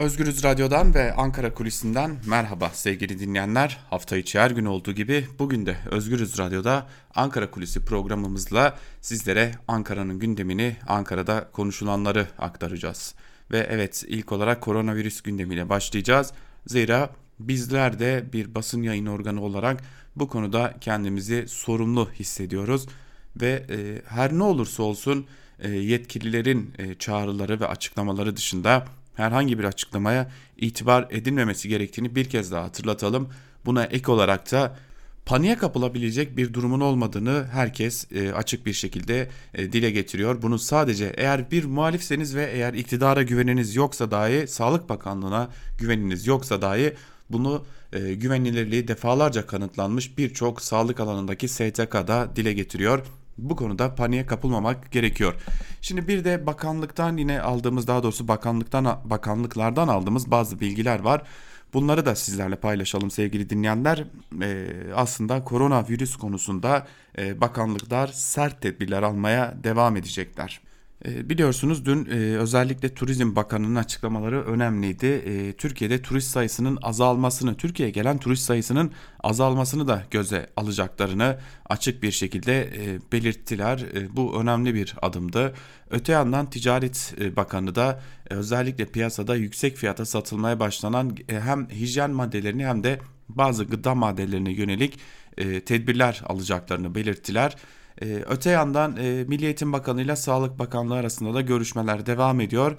Özgürüz Radyo'dan ve Ankara Kulisi'nden merhaba sevgili dinleyenler. Hafta içi her gün olduğu gibi bugün de Özgürüz Radyo'da Ankara Kulisi programımızla sizlere Ankara'nın gündemini, Ankara'da konuşulanları aktaracağız. Ve evet ilk olarak koronavirüs gündemiyle başlayacağız. Zira bizler de bir basın yayın organı olarak bu konuda kendimizi sorumlu hissediyoruz. Ve e, her ne olursa olsun e, yetkililerin e, çağrıları ve açıklamaları dışında herhangi bir açıklamaya itibar edilmemesi gerektiğini bir kez daha hatırlatalım. Buna ek olarak da paniğe kapılabilecek bir durumun olmadığını herkes e, açık bir şekilde e, dile getiriyor. Bunu sadece eğer bir muhalifseniz ve eğer iktidara güveniniz yoksa dahi Sağlık Bakanlığı'na güveniniz yoksa dahi bunu e, güvenilirliği defalarca kanıtlanmış birçok sağlık alanındaki STK'da dile getiriyor bu konuda paniğe kapılmamak gerekiyor. Şimdi bir de bakanlıktan yine aldığımız daha doğrusu bakanlıktan bakanlıklardan aldığımız bazı bilgiler var. Bunları da sizlerle paylaşalım sevgili dinleyenler. Ee, aslında koronavirüs konusunda e, bakanlıklar sert tedbirler almaya devam edecekler. Ee, biliyorsunuz dün e, özellikle Turizm Bakanı'nın açıklamaları önemliydi. Ee, Türkiye'de turist sayısının azalmasını, Türkiye'ye gelen turist sayısının azalmasını da göze alacaklarını açık bir şekilde e, belirttiler. E, bu önemli bir adımdı. Öte yandan Ticaret Bakanı da özellikle piyasada yüksek fiyata satılmaya başlanan hem hijyen maddelerini hem de bazı gıda maddelerine yönelik tedbirler alacaklarını belirttiler. Ee, öte yandan e, Milli Eğitim Bakanı ile Sağlık Bakanlığı arasında da görüşmeler devam ediyor.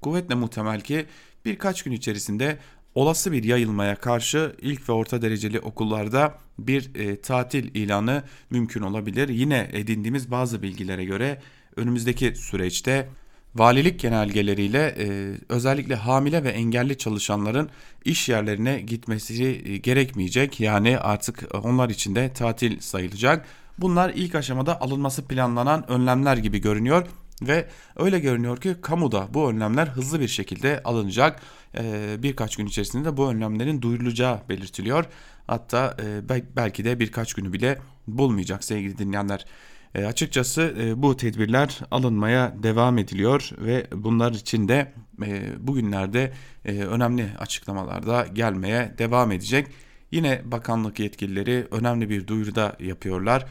Kuvvetle muhtemel ki birkaç gün içerisinde olası bir yayılmaya karşı ilk ve orta dereceli okullarda bir e, tatil ilanı mümkün olabilir. Yine edindiğimiz bazı bilgilere göre önümüzdeki süreçte valilik genelgeleriyle e, özellikle hamile ve engelli çalışanların iş yerlerine gitmesi e, gerekmeyecek. Yani artık onlar için de tatil sayılacak. Bunlar ilk aşamada alınması planlanan önlemler gibi görünüyor ve öyle görünüyor ki kamuda bu önlemler hızlı bir şekilde alınacak. Ee, birkaç gün içerisinde de bu önlemlerin duyurulacağı belirtiliyor. Hatta e, belki de birkaç günü bile bulmayacak sevgili dinleyenler. E, açıkçası e, bu tedbirler alınmaya devam ediliyor ve bunlar için de e, bugünlerde e, önemli açıklamalar da gelmeye devam edecek. Yine bakanlık yetkilileri önemli bir duyuruda yapıyorlar.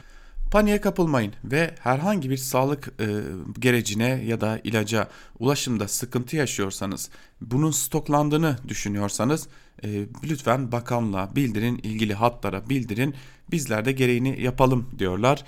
Paniğe kapılmayın ve herhangi bir sağlık e, gerecine ya da ilaca ulaşımda sıkıntı yaşıyorsanız, bunun stoklandığını düşünüyorsanız e, lütfen bakanlığa bildirin, ilgili hatlara bildirin. Bizler de gereğini yapalım diyorlar.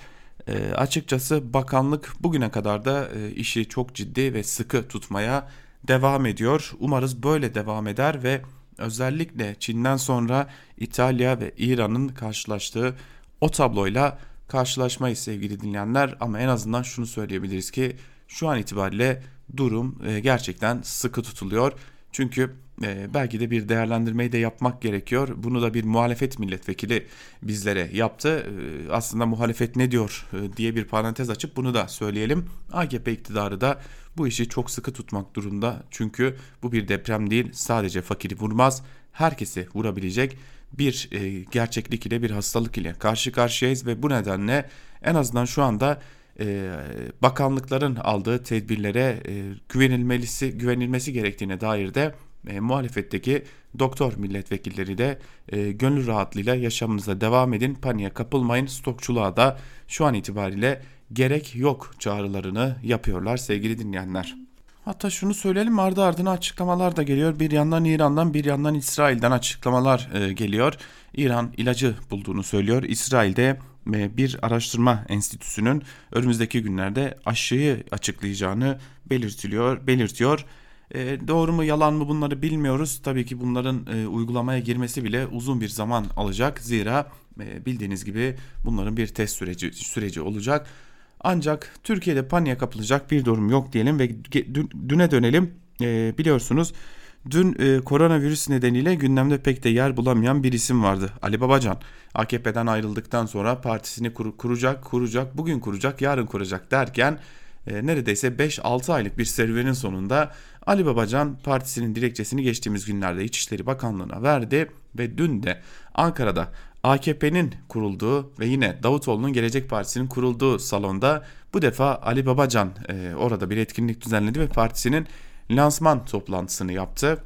E, açıkçası bakanlık bugüne kadar da e, işi çok ciddi ve sıkı tutmaya devam ediyor. Umarız böyle devam eder ve özellikle Çin'den sonra İtalya ve İran'ın karşılaştığı o tabloyla karşılaşmayız sevgili dinleyenler ama en azından şunu söyleyebiliriz ki şu an itibariyle durum e, gerçekten sıkı tutuluyor. Çünkü e, belki de bir değerlendirmeyi de yapmak gerekiyor. Bunu da bir muhalefet milletvekili bizlere yaptı. E, aslında muhalefet ne diyor diye bir parantez açıp bunu da söyleyelim. AKP iktidarı da bu işi çok sıkı tutmak durumda. Çünkü bu bir deprem değil sadece fakiri vurmaz herkesi vurabilecek bir e, gerçeklik ile bir hastalık ile karşı karşıyayız ve bu nedenle en azından şu anda e, bakanlıkların aldığı tedbirlere e, güvenilmelisi güvenilmesi gerektiğine dair de e, muhalefetteki doktor milletvekilleri de e, gönül rahatlığıyla yaşamınıza devam edin, paniğe kapılmayın, stokçuluğa da şu an itibariyle gerek yok çağrılarını yapıyorlar sevgili dinleyenler. Hatta şunu söyleyelim ardı ardına açıklamalar da geliyor. Bir yandan İran'dan bir yandan İsrail'den açıklamalar e, geliyor. İran ilacı bulduğunu söylüyor. İsrail'de e, bir araştırma enstitüsünün önümüzdeki günlerde aşıyı açıklayacağını belirtiliyor, belirtiyor. E, doğru mu yalan mı bunları bilmiyoruz. Tabii ki bunların uygulamaya girmesi bile uzun bir zaman alacak. Zira bildiğiniz gibi bunların bir test süreci süreci olacak. Ancak Türkiye'de paniğe kapılacak bir durum yok diyelim ve düne dönelim. E, biliyorsunuz dün e, koronavirüs nedeniyle gündemde pek de yer bulamayan bir isim vardı. Ali Babacan. AKP'den ayrıldıktan sonra partisini kur, kuracak, kuracak, bugün kuracak, yarın kuracak derken e, neredeyse 5-6 aylık bir serüvenin sonunda Ali Babacan partisinin dilekçesini geçtiğimiz günlerde İçişleri Bakanlığı'na verdi ve dün de Ankara'da AKP'nin kurulduğu ve yine Davutoğlu'nun Gelecek Partisi'nin kurulduğu salonda bu defa Ali Babacan e, orada bir etkinlik düzenledi ve partisinin lansman toplantısını yaptı.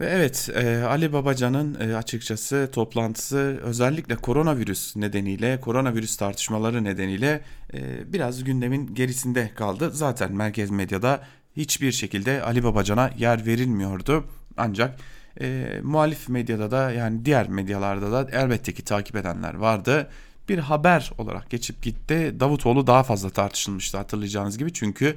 Ve evet e, Ali Babacan'ın e, açıkçası toplantısı özellikle koronavirüs nedeniyle, koronavirüs tartışmaları nedeniyle e, biraz gündemin gerisinde kaldı. Zaten merkez medyada hiçbir şekilde Ali Babacan'a yer verilmiyordu. Ancak e, muhalif medyada da yani diğer medyalarda da elbette ki takip edenler vardı. Bir haber olarak geçip gitti. Davutoğlu daha fazla tartışılmıştı hatırlayacağınız gibi. Çünkü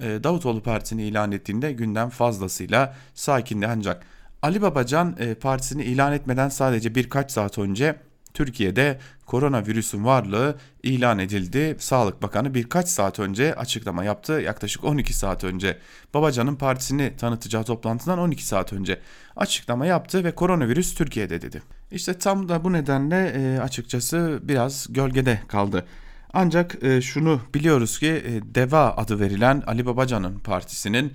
e, Davutoğlu partisini ilan ettiğinde gündem fazlasıyla sakindi ancak Ali Babacan e, partisini ilan etmeden sadece birkaç saat önce Türkiye'de koronavirüsün varlığı ilan edildi. Sağlık Bakanı birkaç saat önce açıklama yaptı. Yaklaşık 12 saat önce Babacan'ın partisini tanıtacağı toplantıdan 12 saat önce açıklama yaptı ve koronavirüs Türkiye'de dedi. İşte tam da bu nedenle e, açıkçası biraz gölgede kaldı. Ancak e, şunu biliyoruz ki e, DEVA adı verilen Ali Babacan'ın partisinin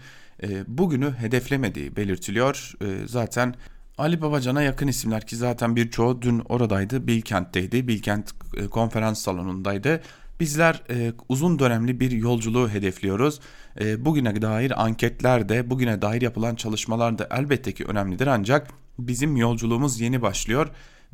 bugünü hedeflemediği belirtiliyor. Zaten Ali Babacan'a yakın isimler ki zaten birçoğu dün oradaydı. Bilkent'teydi. Bilkent e, konferans salonundaydı. Bizler e, uzun dönemli bir yolculuğu hedefliyoruz. E, bugüne dair anketler de, bugüne dair yapılan çalışmalar da elbette ki önemlidir ancak bizim yolculuğumuz yeni başlıyor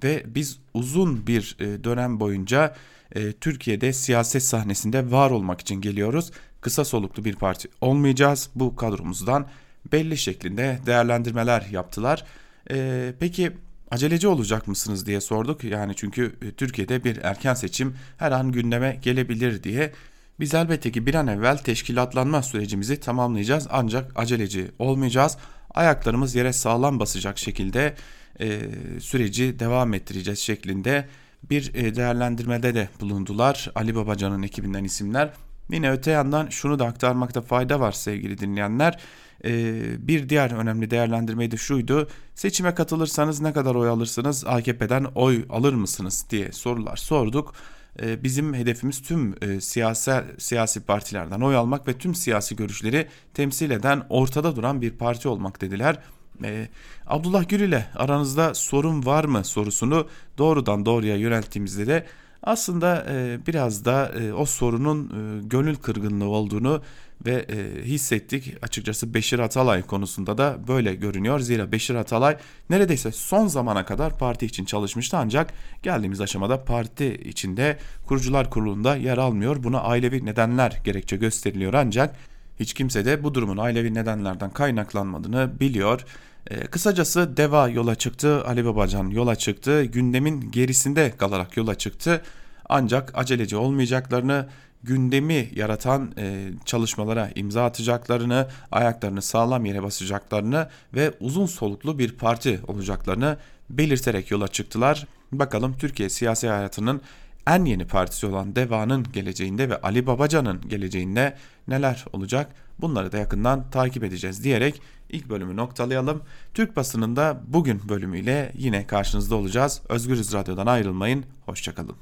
ve biz uzun bir e, dönem boyunca e, Türkiye'de siyaset sahnesinde var olmak için geliyoruz. Kısa soluklu bir parti olmayacağız. Bu kadromuzdan belli şeklinde değerlendirmeler yaptılar. E, peki aceleci olacak mısınız diye sorduk. Yani çünkü e, Türkiye'de bir erken seçim her an gündeme gelebilir diye. Biz elbette ki bir an evvel teşkilatlanma sürecimizi tamamlayacağız ancak aceleci olmayacağız. Ayaklarımız yere sağlam basacak şekilde e, süreci devam ettireceğiz şeklinde bir e, değerlendirmede de bulundular. Ali Babacan'ın ekibinden isimler. Yine öte yandan şunu da aktarmakta fayda var sevgili dinleyenler. Ee, bir diğer önemli değerlendirme de şuydu. Seçime katılırsanız ne kadar oy alırsınız? AKP'den oy alır mısınız diye sorular sorduk. Ee, bizim hedefimiz tüm e, siyasi siyasi partilerden oy almak ve tüm siyasi görüşleri temsil eden ortada duran bir parti olmak dediler. Ee, Abdullah Gül ile aranızda sorun var mı sorusunu doğrudan doğruya yönelttiğimizde de aslında e, biraz da e, o sorunun e, gönül kırgınlığı olduğunu ve e, hissettik. Açıkçası Beşir Atalay konusunda da böyle görünüyor. Zira Beşir Atalay neredeyse son zamana kadar parti için çalışmıştı ancak geldiğimiz aşamada parti içinde kurucular kurulunda yer almıyor. Buna ailevi nedenler gerekçe gösteriliyor ancak hiç kimse de bu durumun ailevi nedenlerden kaynaklanmadığını biliyor. E, kısacası DEVA yola çıktı, Ali Babacan yola çıktı, gündemin gerisinde kalarak yola çıktı. Ancak aceleci olmayacaklarını, gündemi yaratan e, çalışmalara imza atacaklarını, ayaklarını sağlam yere basacaklarını ve uzun soluklu bir parti olacaklarını belirterek yola çıktılar. Bakalım Türkiye siyasi hayatının en yeni partisi olan DEVA'nın geleceğinde ve Ali Babacan'ın geleceğinde neler olacak bunları da yakından takip edeceğiz diyerek ilk bölümü noktalayalım. Türk basınında bugün bölümüyle yine karşınızda olacağız. Özgürüz Radyo'dan ayrılmayın. Hoşçakalın.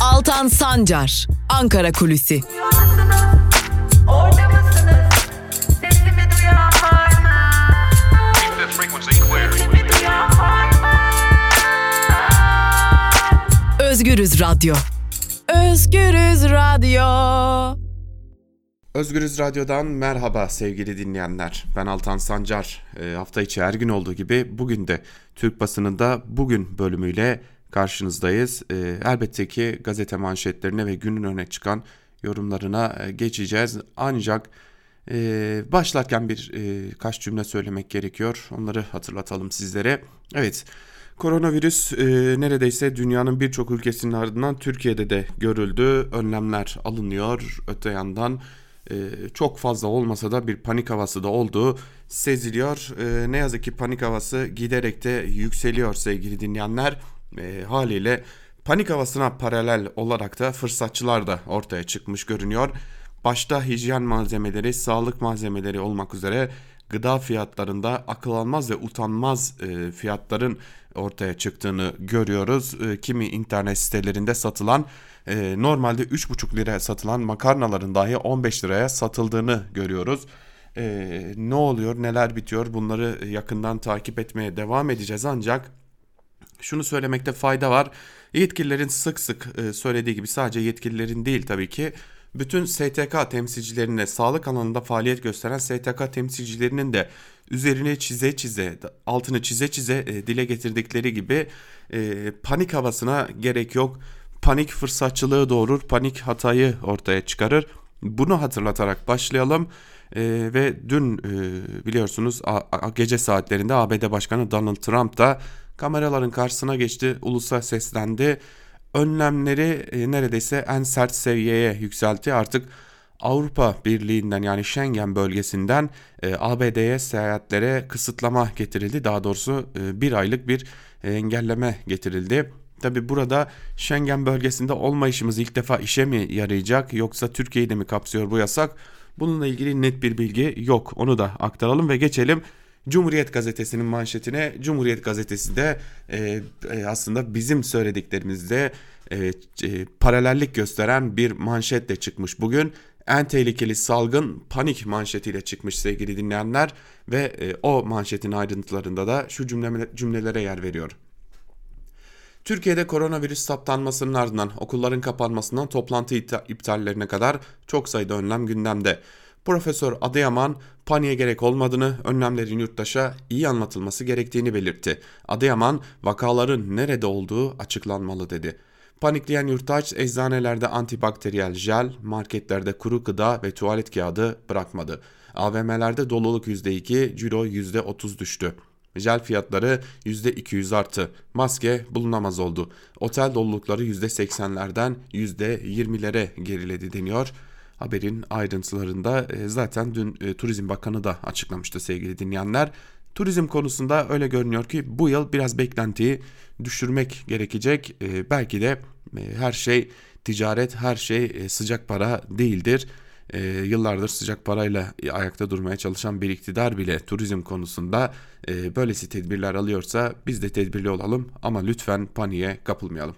Altan Sancar, Ankara Kulüsi. Özgürüz Radyo. Özgürüz Radyo. Özgürüz Radyo'dan merhaba sevgili dinleyenler. Ben Altan Sancar. E, hafta içi her gün olduğu gibi bugün de Türk basınında bugün bölümüyle karşınızdayız. E, elbette ki gazete manşetlerine ve günün öne çıkan yorumlarına e, geçeceğiz. Ancak e, başlarken bir e, kaç cümle söylemek gerekiyor. Onları hatırlatalım sizlere. Evet. Koronavirüs e, neredeyse dünyanın birçok ülkesinin ardından Türkiye'de de görüldü. Önlemler alınıyor. Öte yandan e, çok fazla olmasa da bir panik havası da olduğu seziliyor. E, ne yazık ki panik havası giderek de yükseliyor sevgili dinleyenler. E, haliyle panik havasına paralel olarak da fırsatçılar da ortaya çıkmış görünüyor. başta hijyen malzemeleri, sağlık malzemeleri olmak üzere gıda fiyatlarında akıl almaz ve utanmaz e, fiyatların ortaya çıktığını görüyoruz. E, kimi internet sitelerinde satılan e, normalde 3,5 liraya satılan makarnaların dahi 15 liraya satıldığını görüyoruz. E, ne oluyor, neler bitiyor bunları yakından takip etmeye devam edeceğiz ancak şunu söylemekte fayda var. Yetkililerin sık sık e, söylediği gibi sadece yetkililerin değil tabii ki bütün STK temsilcilerine sağlık alanında faaliyet gösteren STK temsilcilerinin de üzerine çize çize altını çize çize e, dile getirdikleri gibi e, panik havasına gerek yok. Panik fırsatçılığı doğurur, panik hatayı ortaya çıkarır. Bunu hatırlatarak başlayalım. E, ve dün e, biliyorsunuz a, a, gece saatlerinde ABD Başkanı Donald Trump da kameraların karşısına geçti, ulusa seslendi önlemleri e, neredeyse en sert seviyeye yükseltti. Artık Avrupa Birliği'nden yani Schengen bölgesinden e, ABD'ye seyahatlere kısıtlama getirildi. Daha doğrusu e, bir aylık bir e, engelleme getirildi. Tabi burada Schengen bölgesinde olmayışımız ilk defa işe mi yarayacak yoksa Türkiye'yi de mi kapsıyor bu yasak? Bununla ilgili net bir bilgi yok. Onu da aktaralım ve geçelim Cumhuriyet Gazetesi'nin manşetine Cumhuriyet Gazetesi de e, e, aslında bizim söylediklerimizde e, e, paralellik gösteren bir manşetle çıkmış bugün. En tehlikeli salgın panik manşetiyle çıkmış sevgili dinleyenler ve e, o manşetin ayrıntılarında da şu cümle, cümlelere yer veriyor. Türkiye'de koronavirüs saptanmasının ardından okulların kapanmasından toplantı iptallerine kadar çok sayıda önlem gündemde. Profesör Adıyaman paniğe gerek olmadığını, önlemlerin yurttaşa iyi anlatılması gerektiğini belirtti. Adıyaman vakaların nerede olduğu açıklanmalı dedi. Panikleyen yurttaş eczanelerde antibakteriyel jel, marketlerde kuru gıda ve tuvalet kağıdı bırakmadı. AVM'lerde doluluk %2, ciro %30 düştü. Jel fiyatları %200 arttı. Maske bulunamaz oldu. Otel dolulukları %80'lerden %20'lere geriledi deniyor. Haberin ayrıntılarında e, zaten dün e, Turizm Bakanı da açıklamıştı sevgili dinleyenler. Turizm konusunda öyle görünüyor ki bu yıl biraz beklentiyi düşürmek gerekecek. E, belki de her şey ticaret, her şey sıcak para değildir. Yıllardır sıcak parayla ayakta durmaya çalışan bir iktidar bile turizm konusunda böylesi tedbirler alıyorsa biz de tedbirli olalım ama lütfen paniğe kapılmayalım.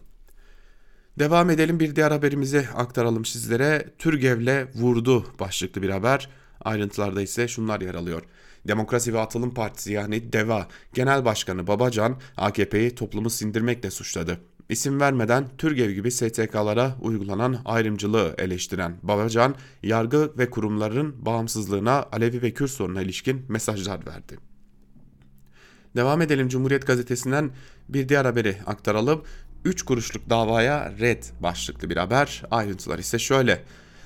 Devam edelim bir diğer haberimizi aktaralım sizlere. Türgev'le vurdu başlıklı bir haber. Ayrıntılarda ise şunlar yer alıyor. Demokrasi ve Atılım Partisi yani DEVA Genel Başkanı Babacan AKP'yi toplumu sindirmekle suçladı. İsim vermeden Türgev gibi STK'lara uygulanan ayrımcılığı eleştiren Babacan, yargı ve kurumların bağımsızlığına Alevi ve Kürt sorununa ilişkin mesajlar verdi. Devam edelim Cumhuriyet Gazetesi'nden bir diğer haberi aktaralım. 3 kuruşluk davaya red başlıklı bir haber. Ayrıntılar ise şöyle.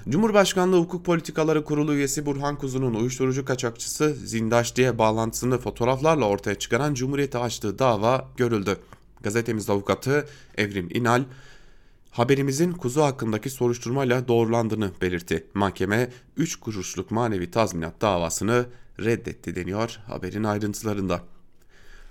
Cumhurbaşkanlığı Hukuk Politikaları Kurulu üyesi Burhan Kuzu'nun uyuşturucu kaçakçısı Zindaş diye bağlantısını fotoğraflarla ortaya çıkaran Cumhuriyet'e açtığı dava görüldü. Gazetemiz avukatı Evrim İnal, haberimizin kuzu hakkındaki soruşturmayla doğrulandığını belirtti. Mahkeme 3 kuruşluk manevi tazminat davasını reddetti deniyor haberin ayrıntılarında.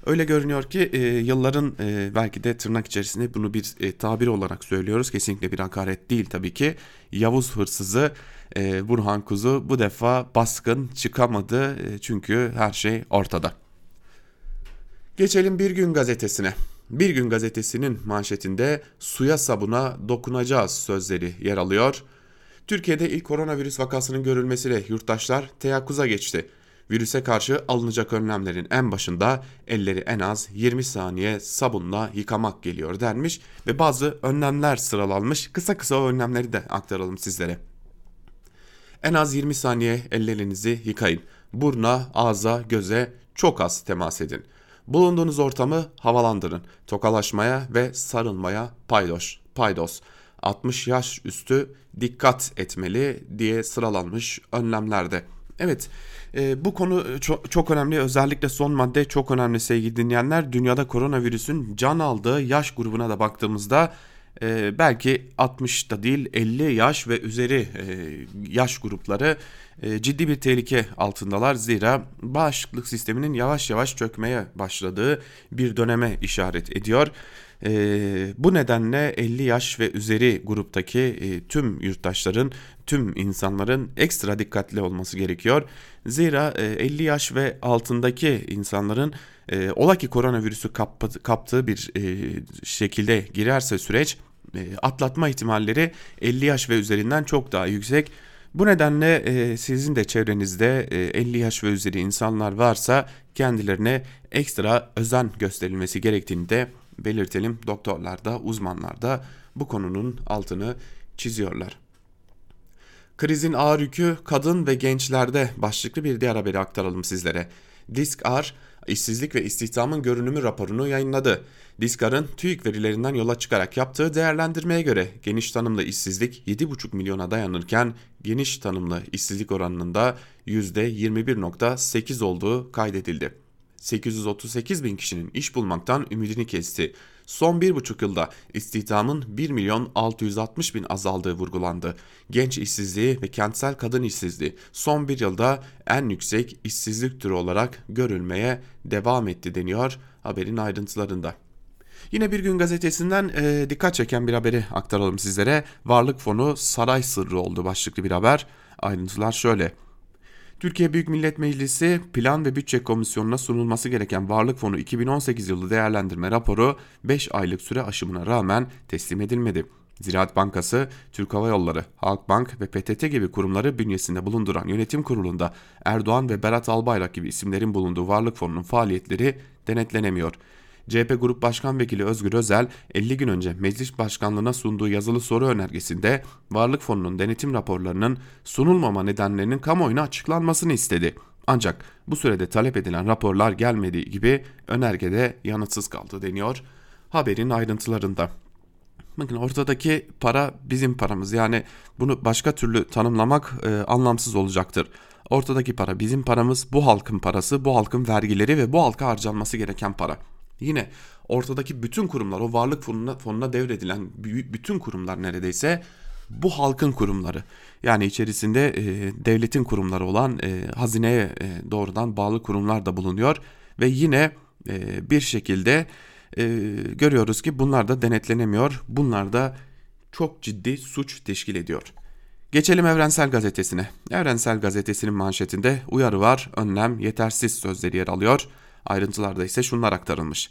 Öyle görünüyor ki e, yılların e, belki de tırnak içerisinde bunu bir e, tabir olarak söylüyoruz. Kesinlikle bir hakaret değil tabii ki. Yavuz hırsızı e, Burhan Kuzu bu defa baskın çıkamadı e, çünkü her şey ortada. Geçelim Bir Gün Gazetesi'ne. Bir Gün Gazetesi'nin manşetinde suya sabuna dokunacağız sözleri yer alıyor. Türkiye'de ilk koronavirüs vakasının görülmesiyle yurttaşlar teyakkuza geçti. Virüse karşı alınacak önlemlerin en başında elleri en az 20 saniye sabunla yıkamak geliyor denmiş ve bazı önlemler sıralanmış. Kısa kısa o önlemleri de aktaralım sizlere. En az 20 saniye ellerinizi yıkayın. Burna, ağza, göze çok az temas edin. Bulunduğunuz ortamı havalandırın. Tokalaşmaya ve sarılmaya paydos. paydos. 60 yaş üstü dikkat etmeli diye sıralanmış önlemlerde. Evet e, bu konu çok, çok önemli özellikle son madde çok önemli sevgili dinleyenler. Dünyada koronavirüsün can aldığı yaş grubuna da baktığımızda e, belki 60 da değil 50 yaş ve üzeri e, yaş grupları e, ciddi bir tehlike altındalar. Zira bağışıklık sisteminin yavaş yavaş çökmeye başladığı bir döneme işaret ediyor. E, bu nedenle 50 yaş ve üzeri gruptaki e, tüm yurttaşların, tüm insanların ekstra dikkatli olması gerekiyor. Zira e, 50 yaş ve altındaki insanların e, ola ki koronavirüsü kap, kaptığı bir e, şekilde girerse süreç e, atlatma ihtimalleri 50 yaş ve üzerinden çok daha yüksek. Bu nedenle e, sizin de çevrenizde e, 50 yaş ve üzeri insanlar varsa kendilerine ekstra özen gösterilmesi gerektiğini de belirtelim. Doktorlar da uzmanlar da bu konunun altını çiziyorlar. Krizin ağır yükü kadın ve gençlerde başlıklı bir diğer haberi aktaralım sizlere. Disk-R işsizlik ve istihdamın görünümü raporunu yayınladı. Diskar'ın TÜİK verilerinden yola çıkarak yaptığı değerlendirmeye göre geniş tanımlı işsizlik 7,5 milyona dayanırken geniş tanımlı işsizlik oranının da %21.8 olduğu kaydedildi. 838 bin kişinin iş bulmaktan ümidini kesti. Son bir buçuk yılda istihdamın 1 milyon 660 bin azaldığı vurgulandı. Genç işsizliği ve kentsel kadın işsizliği son bir yılda en yüksek işsizlik türü olarak görülmeye devam etti deniyor haberin ayrıntılarında. Yine bir gün gazetesinden e, dikkat çeken bir haberi aktaralım sizlere. Varlık fonu saray sırrı oldu başlıklı bir haber. Ayrıntılar şöyle. Türkiye Büyük Millet Meclisi Plan ve Bütçe Komisyonu'na sunulması gereken Varlık Fonu 2018 yılı değerlendirme raporu 5 aylık süre aşımına rağmen teslim edilmedi. Ziraat Bankası, Türk Hava Yolları, Halkbank ve PTT gibi kurumları bünyesinde bulunduran yönetim kurulunda Erdoğan ve Berat Albayrak gibi isimlerin bulunduğu Varlık Fonu'nun faaliyetleri denetlenemiyor. CHP Grup Başkan Vekili Özgür Özel 50 gün önce meclis başkanlığına sunduğu yazılı soru önergesinde Varlık Fonu'nun denetim raporlarının sunulmama nedenlerinin kamuoyuna açıklanmasını istedi. Ancak bu sürede talep edilen raporlar gelmediği gibi önergede yanıtsız kaldı deniyor haberin ayrıntılarında. Bakın ortadaki para bizim paramız yani bunu başka türlü tanımlamak e, anlamsız olacaktır. Ortadaki para bizim paramız, bu halkın parası, bu halkın vergileri ve bu halka harcanması gereken para. Yine ortadaki bütün kurumlar o varlık fonuna, fonuna devredilen bütün kurumlar neredeyse bu halkın kurumları. Yani içerisinde e, devletin kurumları olan e, hazineye e, doğrudan bağlı kurumlar da bulunuyor. Ve yine e, bir şekilde e, görüyoruz ki bunlar da denetlenemiyor. Bunlar da çok ciddi suç teşkil ediyor. Geçelim Evrensel Gazetesi'ne. Evrensel Gazetesi'nin manşetinde uyarı var, önlem yetersiz sözleri yer alıyor. Ayrıntılarda ise şunlar aktarılmış.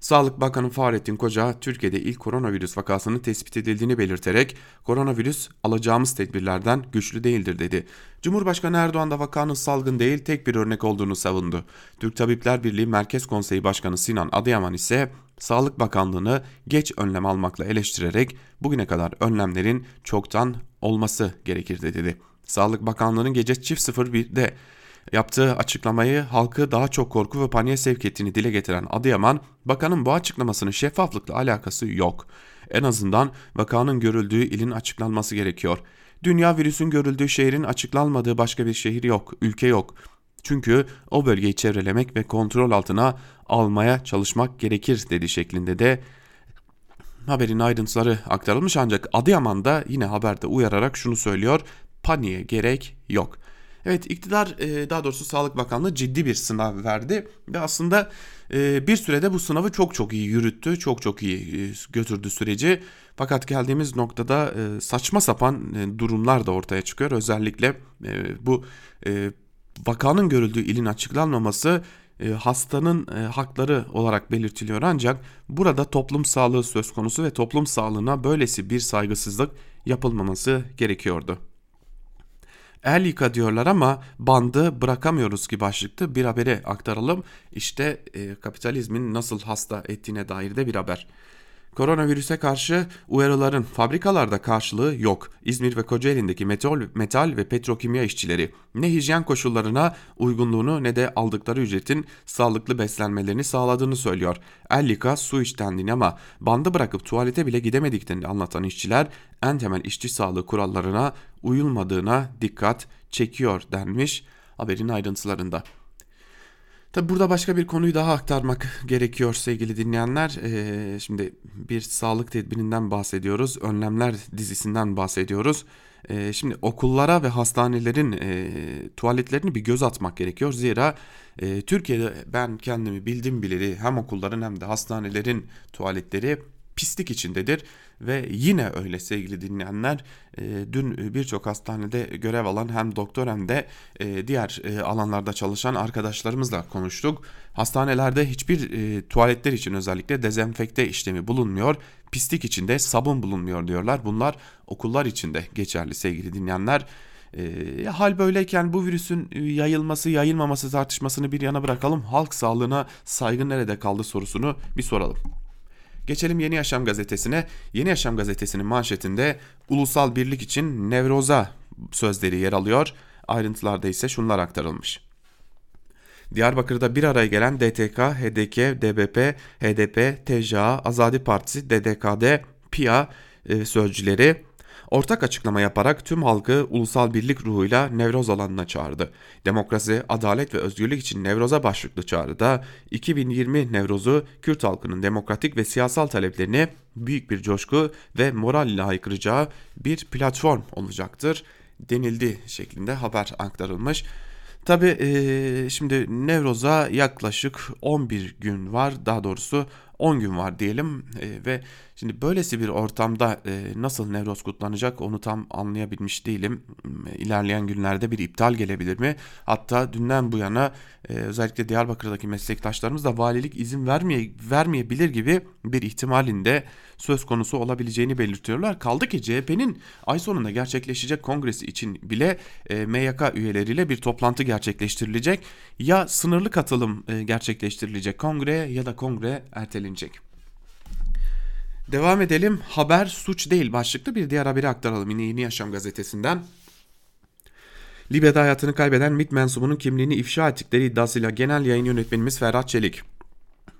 Sağlık Bakanı Fahrettin Koca, Türkiye'de ilk koronavirüs vakasının tespit edildiğini belirterek koronavirüs alacağımız tedbirlerden güçlü değildir dedi. Cumhurbaşkanı Erdoğan da vakanın salgın değil tek bir örnek olduğunu savundu. Türk Tabipler Birliği Merkez Konseyi Başkanı Sinan Adıyaman ise Sağlık Bakanlığı'nı geç önlem almakla eleştirerek bugüne kadar önlemlerin çoktan olması gerekir dedi. Sağlık Bakanlığı'nın gece çift 01'de Yaptığı açıklamayı halkı daha çok korku ve paniğe sevk ettiğini dile getiren Adıyaman, bakanın bu açıklamasının şeffaflıkla alakası yok. En azından vakanın görüldüğü ilin açıklanması gerekiyor. Dünya virüsün görüldüğü şehrin açıklanmadığı başka bir şehir yok, ülke yok. Çünkü o bölgeyi çevrelemek ve kontrol altına almaya çalışmak gerekir dedi şeklinde de haberin ayrıntıları aktarılmış ancak Adıyaman'da yine haberde uyararak şunu söylüyor. Paniğe gerek yok. Evet iktidar e, daha doğrusu Sağlık Bakanlığı ciddi bir sınav verdi ve aslında e, bir sürede bu sınavı çok çok iyi yürüttü, çok çok iyi e, götürdü süreci. Fakat geldiğimiz noktada saçma sapan durumlar da ortaya çıkıyor. Özellikle bu vakanın görüldüğü ilin açıklanmaması hastanın hakları olarak belirtiliyor ancak burada toplum sağlığı söz konusu ve toplum sağlığına böylesi bir saygısızlık yapılmaması gerekiyordu. El yıka diyorlar ama bandı bırakamıyoruz ki başlıklı bir habere aktaralım. İşte e, kapitalizmin nasıl hasta ettiğine dair de bir haber. Koronavirüse karşı uyarıların fabrikalarda karşılığı yok. İzmir ve Kocaeli'ndeki metal, metal ve petrokimya işçileri ne hijyen koşullarına uygunluğunu ne de aldıkları ücretin sağlıklı beslenmelerini sağladığını söylüyor. Ellika su iç dendiğini ama bandı bırakıp tuvalete bile gidemediklerini anlatan işçiler en temel işçi sağlığı kurallarına uyulmadığına dikkat çekiyor denmiş haberin ayrıntılarında. Tabi burada başka bir konuyu daha aktarmak gerekiyor sevgili dinleyenler. Ee, şimdi bir sağlık tedbirinden bahsediyoruz. Önlemler dizisinden bahsediyoruz. Ee, şimdi okullara ve hastanelerin e, tuvaletlerini bir göz atmak gerekiyor. Zira e, Türkiye'de ben kendimi bildim bileli hem okulların hem de hastanelerin tuvaletleri pislik içindedir ve yine öyle sevgili dinleyenler e, dün birçok hastanede görev alan hem doktor hem de e, diğer e, alanlarda çalışan arkadaşlarımızla konuştuk. Hastanelerde hiçbir tuvaletler için özellikle dezenfekte işlemi bulunmuyor. Pislik içinde sabun bulunmuyor diyorlar. Bunlar okullar için de geçerli sevgili dinleyenler. E, hal böyleyken bu virüsün yayılması yayılmaması tartışmasını bir yana bırakalım. Halk sağlığına saygı nerede kaldı sorusunu bir soralım. Geçelim Yeni Yaşam gazetesine. Yeni Yaşam gazetesinin manşetinde ulusal birlik için nevroza sözleri yer alıyor. Ayrıntılarda ise şunlar aktarılmış. Diyarbakır'da bir araya gelen DTK, HDK, DBP, HDP, TCA, Azadi Partisi, DDKD, PIA e, sözcüleri ortak açıklama yaparak tüm halkı ulusal birlik ruhuyla Nevroz alanına çağırdı. Demokrasi, adalet ve özgürlük için Nevroz'a başlıklı çağrıda 2020 Nevroz'u Kürt halkının demokratik ve siyasal taleplerini büyük bir coşku ve moral ile haykıracağı bir platform olacaktır denildi şeklinde haber aktarılmış. Tabi e, şimdi Nevroz'a yaklaşık 11 gün var daha doğrusu 10 gün var diyelim e, ve şimdi böylesi bir ortamda e, nasıl Nevroz kutlanacak onu tam anlayabilmiş değilim. İlerleyen günlerde bir iptal gelebilir mi? Hatta dünden bu yana e, özellikle Diyarbakır'daki meslektaşlarımız da valilik izin vermeye, vermeyebilir gibi bir ihtimalinde söz konusu olabileceğini belirtiyorlar. Kaldı ki CHP'nin ay sonunda gerçekleşecek kongresi için bile e, MYK üyeleriyle bir toplantı gerçekleştirilecek. Ya sınırlı katılım e, gerçekleştirilecek kongreye ya da kongre ertelenecek. Devam edelim. Haber suç değil başlıklı bir diğer haberi aktaralım yine Yeni Yaşam gazetesinden. Libya'da hayatını kaybeden MİT mensubunun kimliğini ifşa ettikleri iddiasıyla genel yayın yönetmenimiz Ferhat Çelik,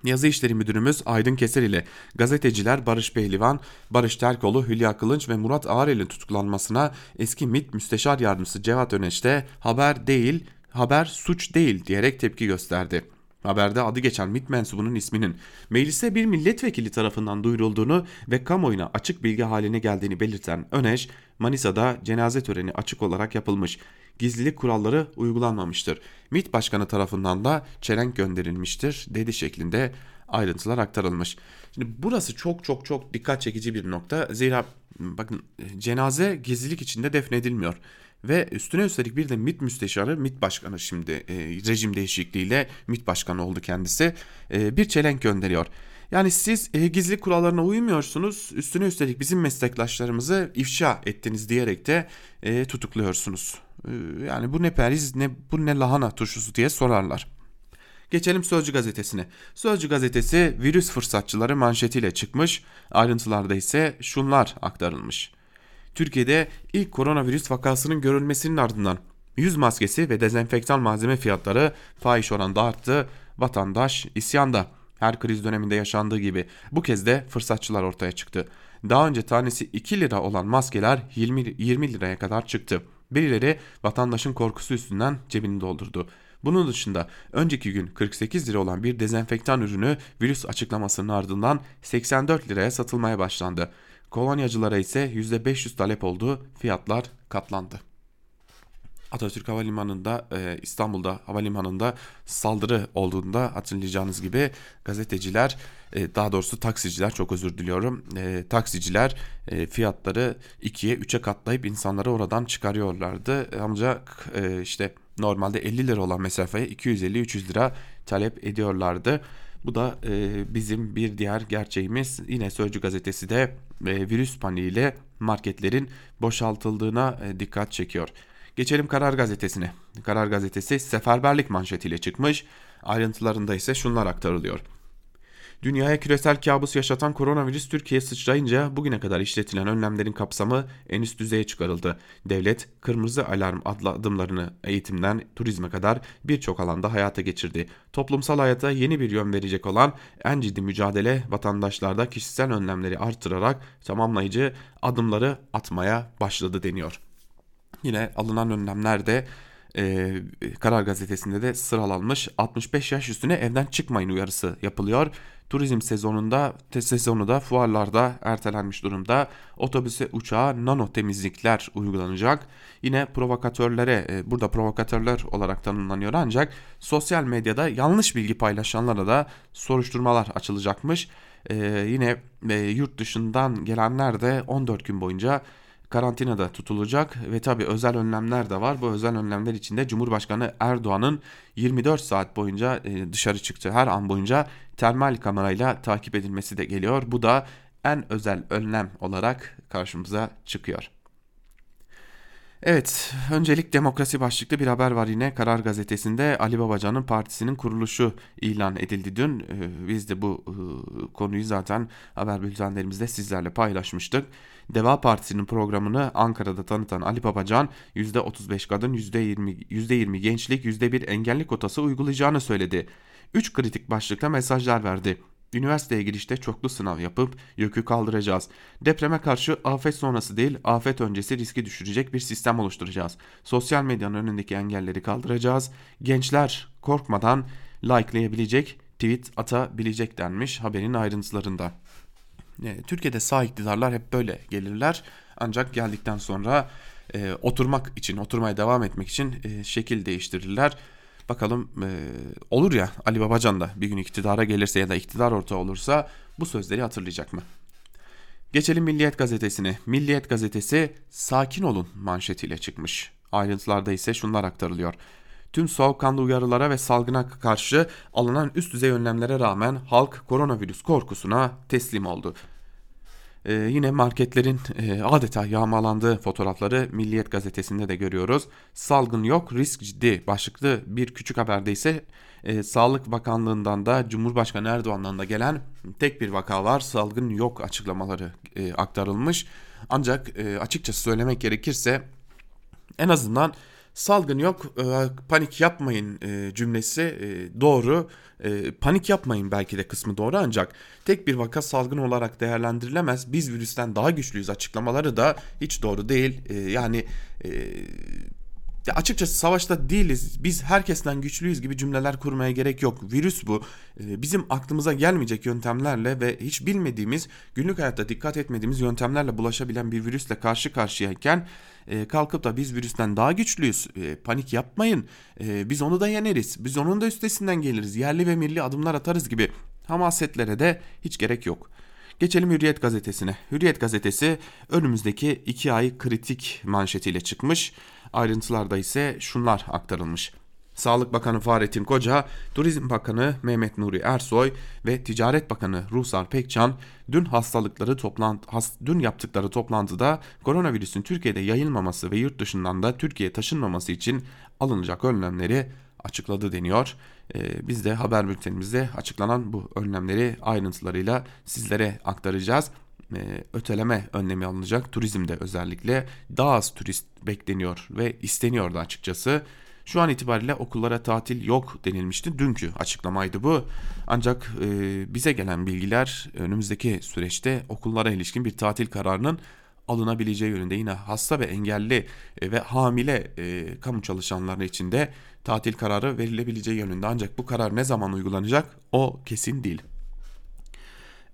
Yazı İşleri Müdürümüz Aydın Keser ile gazeteciler Barış Pehlivan, Barış Terkoğlu, Hülya Kılınç ve Murat Ağrel'in tutuklanmasına eski MİT Müsteşar Yardımcısı Cevat Öneş'te haber değil, haber suç değil diyerek tepki gösterdi. Haberde adı geçen MİT mensubunun isminin meclise bir milletvekili tarafından duyurulduğunu ve kamuoyuna açık bilgi haline geldiğini belirten Öneş, Manisa'da cenaze töreni açık olarak yapılmış. Gizlilik kuralları uygulanmamıştır. MİT başkanı tarafından da çelenk gönderilmiştir dedi şeklinde ayrıntılar aktarılmış. Şimdi burası çok çok çok dikkat çekici bir nokta. Zira bakın cenaze gizlilik içinde defnedilmiyor. Ve üstüne üstelik bir de MİT müsteşarı, MİT başkanı şimdi e, rejim değişikliğiyle MİT başkanı oldu kendisi. E, bir çelenk gönderiyor. Yani siz e, gizli kurallarına uymuyorsunuz. Üstüne üstelik bizim meslektaşlarımızı ifşa ettiniz diyerek de e, tutukluyorsunuz. E, yani bu ne periz ne bu ne lahana turşusu diye sorarlar. Geçelim Sözcü gazetesine. Sözcü gazetesi virüs fırsatçıları manşetiyle çıkmış. Ayrıntılarda ise şunlar aktarılmış. Türkiye'de ilk koronavirüs vakasının görülmesinin ardından yüz maskesi ve dezenfektan malzeme fiyatları fahiş oranda arttı. Vatandaş isyanda. Her kriz döneminde yaşandığı gibi bu kez de fırsatçılar ortaya çıktı. Daha önce tanesi 2 lira olan maskeler 20, 20 liraya kadar çıktı. Birileri vatandaşın korkusu üstünden cebini doldurdu. Bunun dışında önceki gün 48 lira olan bir dezenfektan ürünü virüs açıklamasının ardından 84 liraya satılmaya başlandı. Kolonyacılara ise %500 talep oldu, fiyatlar katlandı. Atatürk Havalimanı'nda e, İstanbul'da havalimanında saldırı olduğunda hatırlayacağınız gibi gazeteciler e, daha doğrusu taksiciler çok özür diliyorum e, taksiciler fiyatları 2'ye 3'e katlayıp insanları oradan çıkarıyorlardı ancak işte normalde 50 lira olan mesafeye 250-300 lira talep ediyorlardı. Bu da bizim bir diğer gerçeğimiz. Yine Sözcü gazetesi de virüs paniğiyle marketlerin boşaltıldığına dikkat çekiyor. Geçelim Karar Gazetesi'ne. Karar Gazetesi seferberlik manşetiyle çıkmış. Ayrıntılarında ise şunlar aktarılıyor. Dünyaya küresel kabus yaşatan koronavirüs Türkiye'ye sıçrayınca bugüne kadar işletilen önlemlerin kapsamı en üst düzeye çıkarıldı. Devlet, kırmızı alarm adlı adımlarını eğitimden turizme kadar birçok alanda hayata geçirdi. Toplumsal hayata yeni bir yön verecek olan en ciddi mücadele vatandaşlarda kişisel önlemleri artırarak tamamlayıcı adımları atmaya başladı deniyor. Yine alınan önlemler de e, Karar Gazetesi'nde de sıralanmış 65 yaş üstüne evden çıkmayın uyarısı yapılıyor. Turizm sezonunda sezonu da fuarlarda ertelenmiş durumda. Otobüse uçağa nano temizlikler uygulanacak. Yine provokatörlere e, burada provokatörler olarak tanımlanıyor ancak sosyal medyada yanlış bilgi paylaşanlara da soruşturmalar açılacakmış. E, yine e, yurt dışından gelenler de 14 gün boyunca karantinada tutulacak ve tabi özel önlemler de var. Bu özel önlemler içinde Cumhurbaşkanı Erdoğan'ın 24 saat boyunca e, dışarı çıktığı her an boyunca termal kamerayla takip edilmesi de geliyor. Bu da en özel önlem olarak karşımıza çıkıyor. Evet, öncelik demokrasi başlıklı bir haber var yine Karar Gazetesi'nde Ali Babacan'ın partisinin kuruluşu ilan edildi dün. Ee, biz de bu e, konuyu zaten haber bültenlerimizde sizlerle paylaşmıştık. Deva Partisi'nin programını Ankara'da tanıtan Ali Babacan %35 kadın, %20, %20 gençlik, %1 engelli kotası uygulayacağını söyledi. 3 kritik başlıkta mesajlar verdi. Üniversiteye girişte çoklu sınav yapıp yükü kaldıracağız. Depreme karşı afet sonrası değil afet öncesi riski düşürecek bir sistem oluşturacağız. Sosyal medyanın önündeki engelleri kaldıracağız. Gençler korkmadan likelayabilecek, tweet atabilecek denmiş haberin ayrıntılarında. E, Türkiye'de sağ iktidarlar hep böyle gelirler ancak geldikten sonra e, oturmak için, oturmaya devam etmek için e, şekil değiştirirler. Bakalım e, olur ya Ali Babacan da bir gün iktidara gelirse ya da iktidar ortağı olursa bu sözleri hatırlayacak mı? Geçelim Milliyet gazetesine. Milliyet gazetesi sakin olun manşetiyle çıkmış. Ayrıntılarda ise şunlar aktarılıyor. Tüm soğukkanlı uyarılara ve salgına karşı alınan üst düzey önlemlere rağmen halk koronavirüs korkusuna teslim oldu. Ee, yine marketlerin e, adeta yağmalandığı fotoğrafları Milliyet gazetesinde de görüyoruz. Salgın yok, risk ciddi başlıklı bir küçük haberde ise e, Sağlık Bakanlığı'ndan da Cumhurbaşkanı Erdoğan'dan da gelen tek bir vaka var. Salgın yok açıklamaları e, aktarılmış. Ancak e, açıkçası söylemek gerekirse en azından salgın yok e, panik yapmayın e, cümlesi e, doğru panik yapmayın belki de kısmı doğru ancak tek bir vaka salgın olarak değerlendirilemez biz virüsten daha güçlüyüz açıklamaları da hiç doğru değil yani ya açıkçası savaşta değiliz. Biz herkesten güçlüyüz gibi cümleler kurmaya gerek yok. Virüs bu. Bizim aklımıza gelmeyecek yöntemlerle ve hiç bilmediğimiz, günlük hayatta dikkat etmediğimiz yöntemlerle bulaşabilen bir virüsle karşı karşıyayken e, kalkıp da biz virüsten daha güçlüyüz e, panik yapmayın e, biz onu da yeneriz biz onun da üstesinden geliriz yerli ve milli adımlar atarız gibi hamasetlere de hiç gerek yok. Geçelim Hürriyet gazetesine. Hürriyet gazetesi önümüzdeki iki ay kritik manşetiyle çıkmış. Ayrıntılarda ise şunlar aktarılmış. Sağlık Bakanı Fahrettin Koca, Turizm Bakanı Mehmet Nuri Ersoy ve Ticaret Bakanı Ruhsar Pekcan dün hastalıkları toplantı has, dün yaptıkları toplantıda koronavirüsün Türkiye'de yayılmaması ve yurt dışından da Türkiye'ye taşınmaması için alınacak önlemleri açıkladı deniyor. Ee, biz de haber bültenimizde açıklanan bu önlemleri ayrıntılarıyla sizlere aktaracağız. Ee, öteleme önlemi alınacak. Turizmde özellikle daha az turist bekleniyor ve isteniyor da açıkçası. Şu an itibariyle okullara tatil yok denilmişti. Dünkü açıklamaydı bu. Ancak e, bize gelen bilgiler önümüzdeki süreçte okullara ilişkin bir tatil kararının alınabileceği yönünde yine hasta ve engelli e, ve hamile e, kamu çalışanları için de tatil kararı verilebileceği yönünde. Ancak bu karar ne zaman uygulanacak o kesin değil.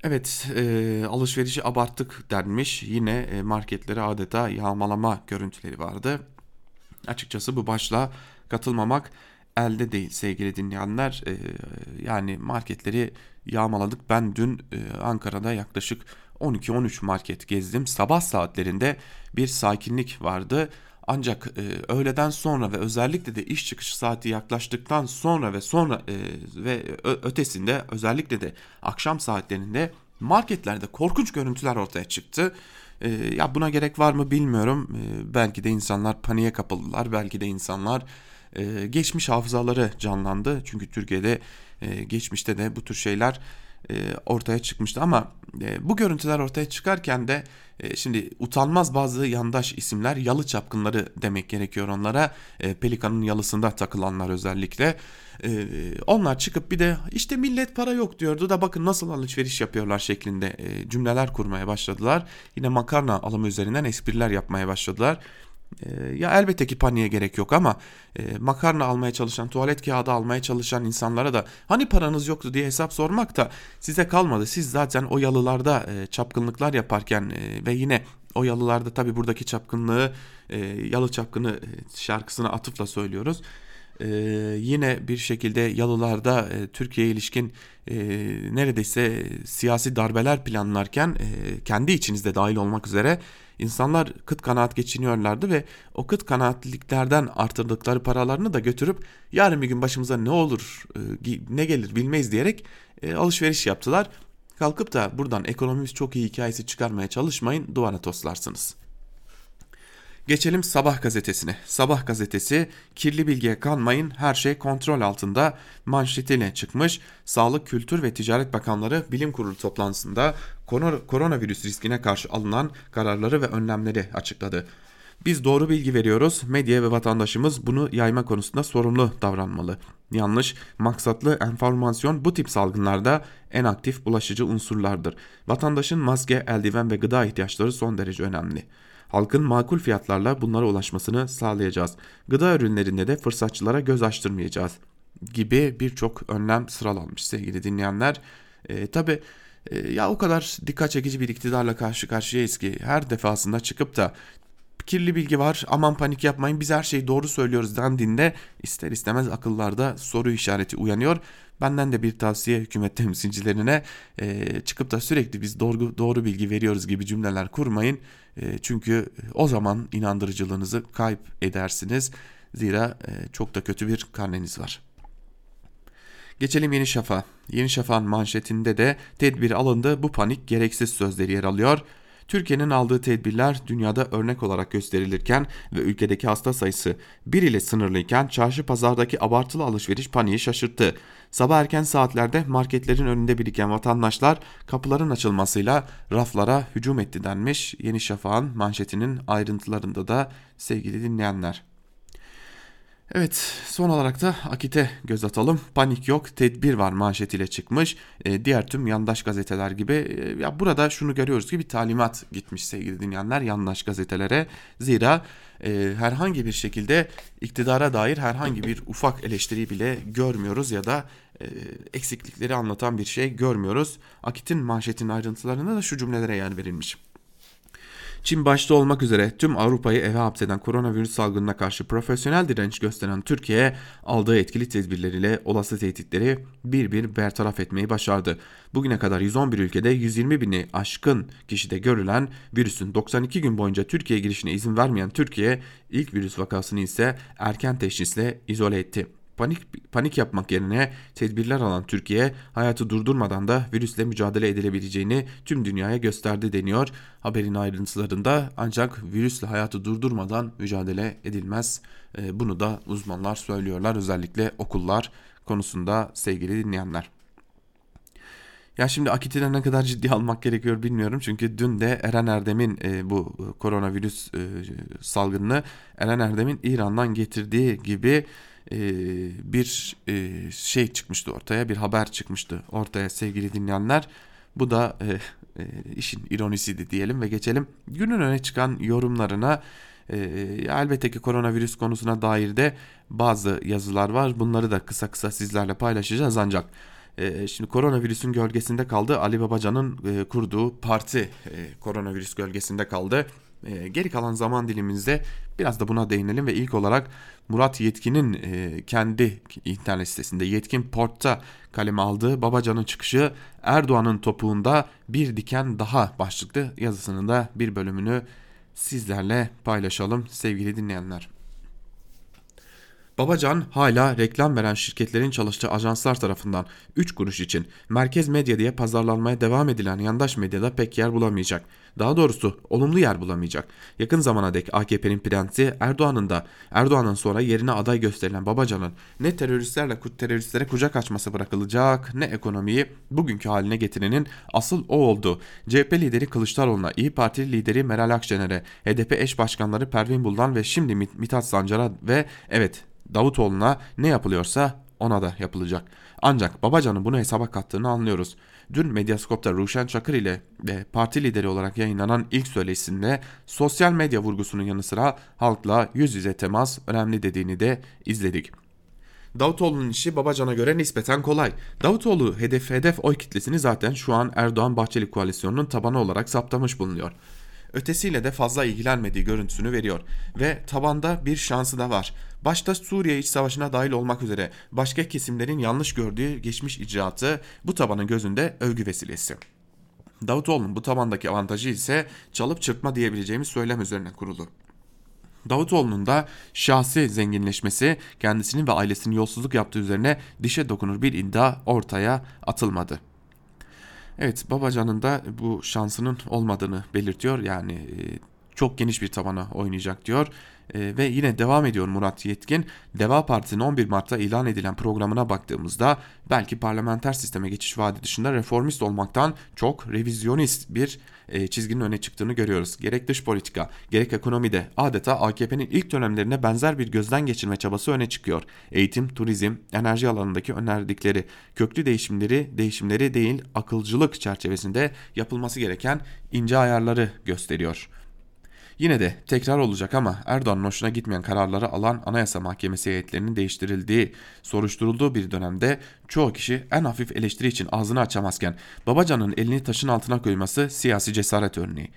Evet e, alışverişi abarttık denmiş yine e, marketlere adeta yağmalama görüntüleri vardı. Açıkçası bu başla katılmamak elde değil sevgili dinleyenler. E, yani marketleri yağmaladık. Ben dün e, Ankara'da yaklaşık 12-13 market gezdim. Sabah saatlerinde bir sakinlik vardı. Ancak e, öğleden sonra ve özellikle de iş çıkış saati yaklaştıktan sonra ve sonra e, ve ötesinde özellikle de akşam saatlerinde marketlerde korkunç görüntüler ortaya çıktı. E, ya buna gerek var mı bilmiyorum. E, belki de insanlar paniğe kapıldılar. Belki de insanlar e, geçmiş hafızaları canlandı. Çünkü Türkiye'de e, geçmişte de bu tür şeyler e, ortaya çıkmıştı. Ama e, bu görüntüler ortaya çıkarken de e, şimdi utanmaz bazı yandaş isimler yalı çapkınları demek gerekiyor onlara. E, Pelikan'ın yalısında takılanlar özellikle. E, onlar çıkıp bir de işte millet para yok diyordu da bakın nasıl alışveriş yapıyorlar şeklinde e, cümleler kurmaya başladılar. Yine makarna alımı üzerinden espriler yapmaya başladılar ya elbette ki paniğe gerek yok ama e, makarna almaya çalışan, tuvalet kağıdı almaya çalışan insanlara da hani paranız yoktu diye hesap sormak da size kalmadı. Siz zaten o yalılarda e, çapkınlıklar yaparken e, ve yine o yalılarda tabi buradaki çapkınlığı e, yalı çapkını e, şarkısına atıfla söylüyoruz. E, yine bir şekilde yalılarda e, Türkiye'ye ilişkin e, neredeyse siyasi darbeler planlarken e, kendi içinizde dahil olmak üzere insanlar kıt kanaat geçiniyorlardı ve o kıt kanaatliklerden artırdıkları paralarını da götürüp yarın bir gün başımıza ne olur e, ne gelir bilmeyiz diyerek e, alışveriş yaptılar. Kalkıp da buradan ekonomimiz çok iyi hikayesi çıkarmaya çalışmayın duvara toslarsınız. Geçelim Sabah gazetesine. Sabah gazetesi kirli bilgiye kanmayın her şey kontrol altında manşetiyle çıkmış. Sağlık, Kültür ve Ticaret Bakanları Bilim Kurulu toplantısında koronavirüs riskine karşı alınan kararları ve önlemleri açıkladı. Biz doğru bilgi veriyoruz. Medya ve vatandaşımız bunu yayma konusunda sorumlu davranmalı. Yanlış, maksatlı enformasyon bu tip salgınlarda en aktif bulaşıcı unsurlardır. Vatandaşın maske, eldiven ve gıda ihtiyaçları son derece önemli. Halkın makul fiyatlarla bunlara ulaşmasını sağlayacağız. Gıda ürünlerinde de fırsatçılara göz açtırmayacağız gibi birçok önlem sıralanmış sevgili dinleyenler. E, Tabi e, ya o kadar dikkat çekici bir iktidarla karşı karşıyayız ki her defasında çıkıp da kirli bilgi var aman panik yapmayın biz her şeyi doğru söylüyoruz dendiğinde ister istemez akıllarda soru işareti uyanıyor. Benden de bir tavsiye hükümet temsilcilerine e, çıkıp da sürekli biz doğru, doğru bilgi veriyoruz gibi cümleler kurmayın. E, çünkü o zaman inandırıcılığınızı kayıp edersiniz. Zira e, çok da kötü bir karneniz var. Geçelim Yeni Şafak'a. Yeni Şafak'ın manşetinde de tedbir alındı bu panik gereksiz sözleri yer alıyor. Türkiye'nin aldığı tedbirler dünyada örnek olarak gösterilirken ve ülkedeki hasta sayısı 1 ile sınırlıyken çarşı pazardaki abartılı alışveriş paniği şaşırttı. Sabah erken saatlerde marketlerin önünde biriken vatandaşlar kapıların açılmasıyla raflara hücum etti denmiş Yeni Şafak'ın manşetinin ayrıntılarında da sevgili dinleyenler. Evet son olarak da Akit'e göz atalım. Panik yok tedbir var manşetiyle çıkmış. E, diğer tüm yandaş gazeteler gibi e, ya burada şunu görüyoruz ki bir talimat gitmiş sevgili dinleyenler yandaş gazetelere. Zira e, herhangi bir şekilde iktidara dair herhangi bir ufak eleştiri bile görmüyoruz ya da e, eksiklikleri anlatan bir şey görmüyoruz. Akit'in manşetin ayrıntılarında da şu cümlelere yer verilmiş. Çin başta olmak üzere tüm Avrupa'yı eve hapseden koronavirüs salgınına karşı profesyonel direnç gösteren Türkiye aldığı etkili tedbirleriyle olası tehditleri bir bir bertaraf etmeyi başardı. Bugüne kadar 111 ülkede 120 bini aşkın kişide görülen virüsün 92 gün boyunca Türkiye girişine izin vermeyen Türkiye ilk virüs vakasını ise erken teşhisle izole etti. Panik, panik yapmak yerine tedbirler alan Türkiye hayatı durdurmadan da virüsle mücadele edilebileceğini tüm dünyaya gösterdi deniyor. Haberin ayrıntılarında ancak virüsle hayatı durdurmadan mücadele edilmez. E, bunu da uzmanlar söylüyorlar özellikle okullar konusunda sevgili dinleyenler. Ya şimdi Akit'i ne kadar ciddi almak gerekiyor bilmiyorum. Çünkü dün de Eren Erdem'in e, bu koronavirüs e, salgınını Eren Erdem'in İran'dan getirdiği gibi e, bir e, şey çıkmıştı ortaya bir haber çıkmıştı ortaya sevgili dinleyenler. Bu da e, işin ironisiydi diyelim ve geçelim günün öne çıkan yorumlarına. E, elbette ki koronavirüs konusuna dair de bazı yazılar var. Bunları da kısa kısa sizlerle paylaşacağız ancak şimdi koronavirüsün gölgesinde kaldı. Ali Babacan'ın kurduğu parti koronavirüs gölgesinde kaldı. E, geri kalan zaman dilimimizde biraz da buna değinelim ve ilk olarak Murat Yetkin'in e, kendi internet sitesinde Yetkin Port'ta kaleme aldığı Babacan'ın çıkışı Erdoğan'ın topuğunda bir diken daha başlıklı yazısının da bir bölümünü sizlerle paylaşalım sevgili dinleyenler. Babacan hala reklam veren şirketlerin çalıştığı ajanslar tarafından 3 kuruş için merkez medya diye pazarlanmaya devam edilen yandaş medyada pek yer bulamayacak. Daha doğrusu olumlu yer bulamayacak. Yakın zamana dek AKP'nin prensi Erdoğan'ın da Erdoğan'ın sonra yerine aday gösterilen Babacan'ın ne teröristlerle teröristlere kucak açması bırakılacak ne ekonomiyi bugünkü haline getirenin asıl o oldu. CHP lideri Kılıçdaroğlu'na, İyi Parti lideri Meral Akşener'e, HDP eş başkanları Pervin Buldan ve şimdi Mithat Sancar'a ve evet Davutoğlu'na ne yapılıyorsa ona da yapılacak. Ancak Babacan'ın bunu hesaba kattığını anlıyoruz. Dün Medyaskop'ta Ruşen Çakır ile de parti lideri olarak yayınlanan ilk söyleşisinde sosyal medya vurgusunun yanı sıra halkla yüz yüze temas önemli dediğini de izledik. Davutoğlu'nun işi Babacan'a göre nispeten kolay. Davutoğlu hedef hedef oy kitlesini zaten şu an Erdoğan-Bahçeli koalisyonunun tabanı olarak saptamış bulunuyor. Ötesiyle de fazla ilgilenmediği görüntüsünü veriyor ve tabanda bir şansı da var. Başta Suriye iç savaşına dahil olmak üzere başka kesimlerin yanlış gördüğü geçmiş icraatı bu tabanın gözünde övgü vesilesi. Davutoğlu'nun bu tabandaki avantajı ise çalıp çırpma diyebileceğimiz söylem üzerine kurulu. Davutoğlu'nun da şahsi zenginleşmesi kendisinin ve ailesinin yolsuzluk yaptığı üzerine dişe dokunur bir iddia ortaya atılmadı. Evet Babacan'ın da bu şansının olmadığını belirtiyor. Yani e, çok geniş bir tabana oynayacak diyor. E, ve yine devam ediyor Murat Yetkin. Deva Partisi'nin 11 Mart'ta ilan edilen programına baktığımızda belki parlamenter sisteme geçiş vaadi dışında reformist olmaktan çok revizyonist bir e, çizginin öne çıktığını görüyoruz. Gerek dış politika gerek ekonomide adeta AKP'nin ilk dönemlerine benzer bir gözden geçirme çabası öne çıkıyor. Eğitim, turizm, enerji alanındaki önerdikleri köklü değişimleri değişimleri değil akılcılık çerçevesinde yapılması gereken ince ayarları gösteriyor. Yine de tekrar olacak ama Erdoğan'ın hoşuna gitmeyen kararları alan Anayasa Mahkemesi heyetlerinin değiştirildiği, soruşturulduğu bir dönemde çoğu kişi en hafif eleştiri için ağzını açamazken Babacan'ın elini taşın altına koyması siyasi cesaret örneği.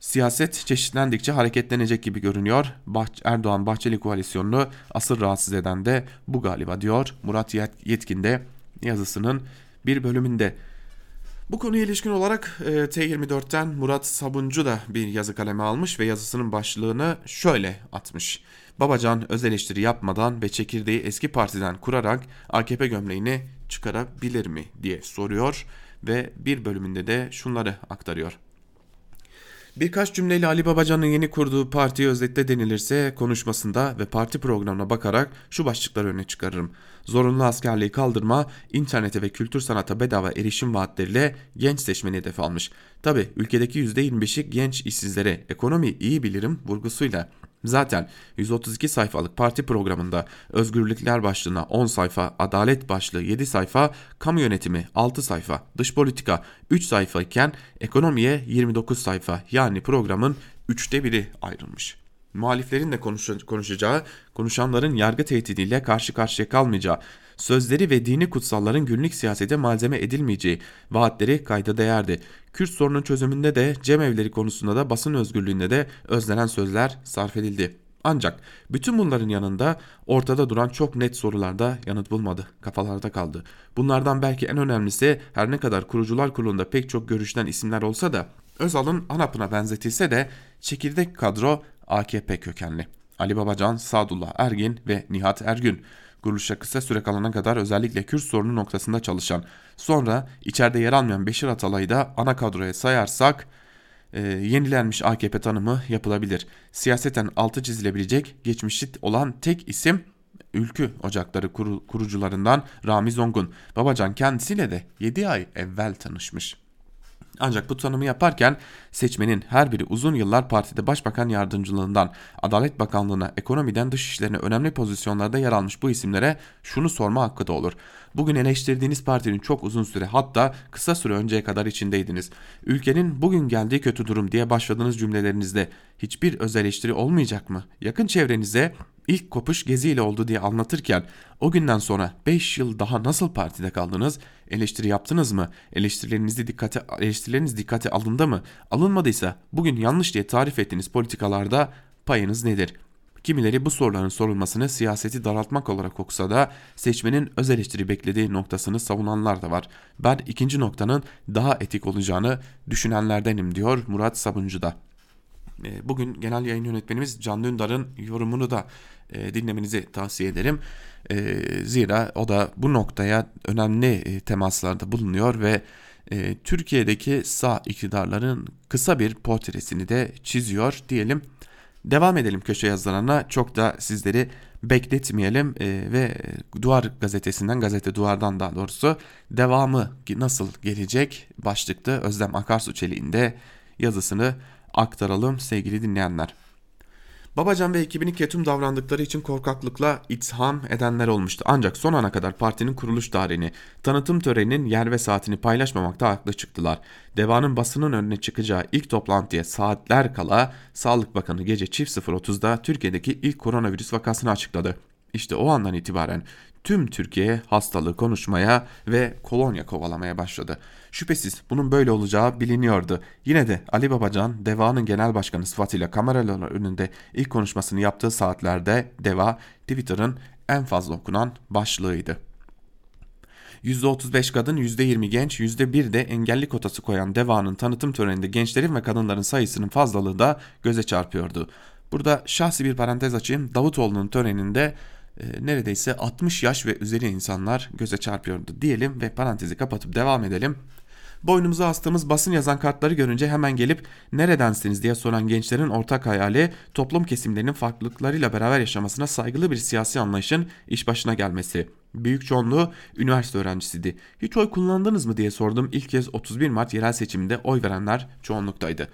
Siyaset çeşitlendikçe hareketlenecek gibi görünüyor. Bah Erdoğan-Bahçeli koalisyonunu asıl rahatsız eden de bu galiba diyor Murat Yetkin de yazısının bir bölümünde. Bu konuya ilişkin olarak e, T24'ten Murat Sabuncu da bir yazı kaleme almış ve yazısının başlığını şöyle atmış. Babacan öz eleştiri yapmadan ve çekirdeği eski partiden kurarak AKP gömleğini çıkarabilir mi diye soruyor ve bir bölümünde de şunları aktarıyor. Birkaç cümleyle Ali Babacan'ın yeni kurduğu partiyi özetle denilirse konuşmasında ve parti programına bakarak şu başlıkları öne çıkarırım. Zorunlu askerliği kaldırma, internete ve kültür sanata bedava erişim vaatleriyle genç seçmeni hedef almış. Tabi ülkedeki %25'i genç işsizlere ekonomi iyi bilirim vurgusuyla Zaten 132 sayfalık parti programında özgürlükler başlığına 10 sayfa, adalet başlığı 7 sayfa, kamu yönetimi 6 sayfa, dış politika 3 sayfa iken ekonomiye 29 sayfa yani programın üçte biri ayrılmış. Muhaliflerin de konuşacağı, konuşanların yargı tehdidiyle karşı karşıya kalmayacağı, sözleri ve dini kutsalların günlük siyasete malzeme edilmeyeceği vaatleri kayda değerdi. Kürt sorunun çözümünde de cemevleri konusunda da basın özgürlüğünde de özlenen sözler sarf edildi. Ancak bütün bunların yanında ortada duran çok net sorularda yanıt bulmadı, kafalarda kaldı. Bunlardan belki en önemlisi her ne kadar kurucular kurulunda pek çok görüşten isimler olsa da Özal'ın ANAP'ına benzetilse de çekirdek kadro AKP kökenli. Ali Babacan, Sadullah Ergin ve Nihat Ergün kuruluşa kısa süre kalana kadar özellikle Kürt sorunu noktasında çalışan, sonra içeride yer almayan Beşir Atalay'ı da ana kadroya sayarsak e, yenilenmiş AKP tanımı yapılabilir. Siyaseten altı çizilebilecek geçmişi olan tek isim Ülkü Ocakları kuru, kurucularından Ramiz Ongun. Babacan kendisiyle de 7 ay evvel tanışmış. Ancak bu tanımı yaparken seçmenin her biri uzun yıllar partide başbakan yardımcılığından, Adalet Bakanlığı'na, ekonomiden dış işlerine önemli pozisyonlarda yer almış bu isimlere şunu sorma hakkı da olur. Bugün eleştirdiğiniz partinin çok uzun süre hatta kısa süre önceye kadar içindeydiniz. Ülkenin bugün geldiği kötü durum diye başladığınız cümlelerinizde hiçbir öz eleştiri olmayacak mı? Yakın çevrenize ilk kopuş geziyle oldu diye anlatırken o günden sonra 5 yıl daha nasıl partide kaldınız? Eleştiri yaptınız mı? Eleştirilerinizi dikkate, eleştirileriniz dikkate alındı mı? Alınmadıysa bugün yanlış diye tarif ettiğiniz politikalarda payınız nedir? Kimileri bu soruların sorulmasını siyaseti daraltmak olarak okusa da seçmenin öz eleştiri beklediği noktasını savunanlar da var. Ben ikinci noktanın daha etik olacağını düşünenlerdenim diyor Murat Sabuncu da. E, bugün genel yayın yönetmenimiz Can Dündar'ın yorumunu da e, dinlemenizi tavsiye ederim. E, zira o da bu noktaya önemli temaslarda bulunuyor ve Türkiye'deki sağ iktidarların kısa bir portresini de çiziyor diyelim. Devam edelim köşe yazılarına çok da sizleri bekletmeyelim ve Duvar gazetesinden gazete Duvar'dan daha doğrusu devamı nasıl gelecek başlıkta Özlem Akarsu Çelik'in de yazısını aktaralım sevgili dinleyenler. Babacan ve ekibini ketum davrandıkları için korkaklıkla itham edenler olmuştu. Ancak son ana kadar partinin kuruluş tarihini, tanıtım töreninin yer ve saatini paylaşmamakta haklı çıktılar. Devanın basının önüne çıkacağı ilk toplantıya saatler kala Sağlık Bakanı gece çift 0.30'da Türkiye'deki ilk koronavirüs vakasını açıkladı. İşte o andan itibaren tüm Türkiye hastalığı konuşmaya ve kolonya kovalamaya başladı. Şüphesiz bunun böyle olacağı biliniyordu. Yine de Ali Babacan, DEVA'nın genel başkanı sıfatıyla kameralar önünde ilk konuşmasını yaptığı saatlerde DEVA, Twitter'ın en fazla okunan başlığıydı. %35 kadın, %20 genç, %1 de engelli kotası koyan DEVA'nın tanıtım töreninde gençlerin ve kadınların sayısının fazlalığı da göze çarpıyordu. Burada şahsi bir parantez açayım. Davutoğlu'nun töreninde e, neredeyse 60 yaş ve üzeri insanlar göze çarpıyordu diyelim ve parantezi kapatıp devam edelim. Boynumuza astığımız basın yazan kartları görünce hemen gelip neredensiniz diye soran gençlerin ortak hayali toplum kesimlerinin farklılıklarıyla beraber yaşamasına saygılı bir siyasi anlayışın iş başına gelmesi. Büyük çoğunluğu üniversite öğrencisiydi. Hiç oy kullandınız mı diye sordum. İlk kez 31 Mart yerel seçiminde oy verenler çoğunluktaydı.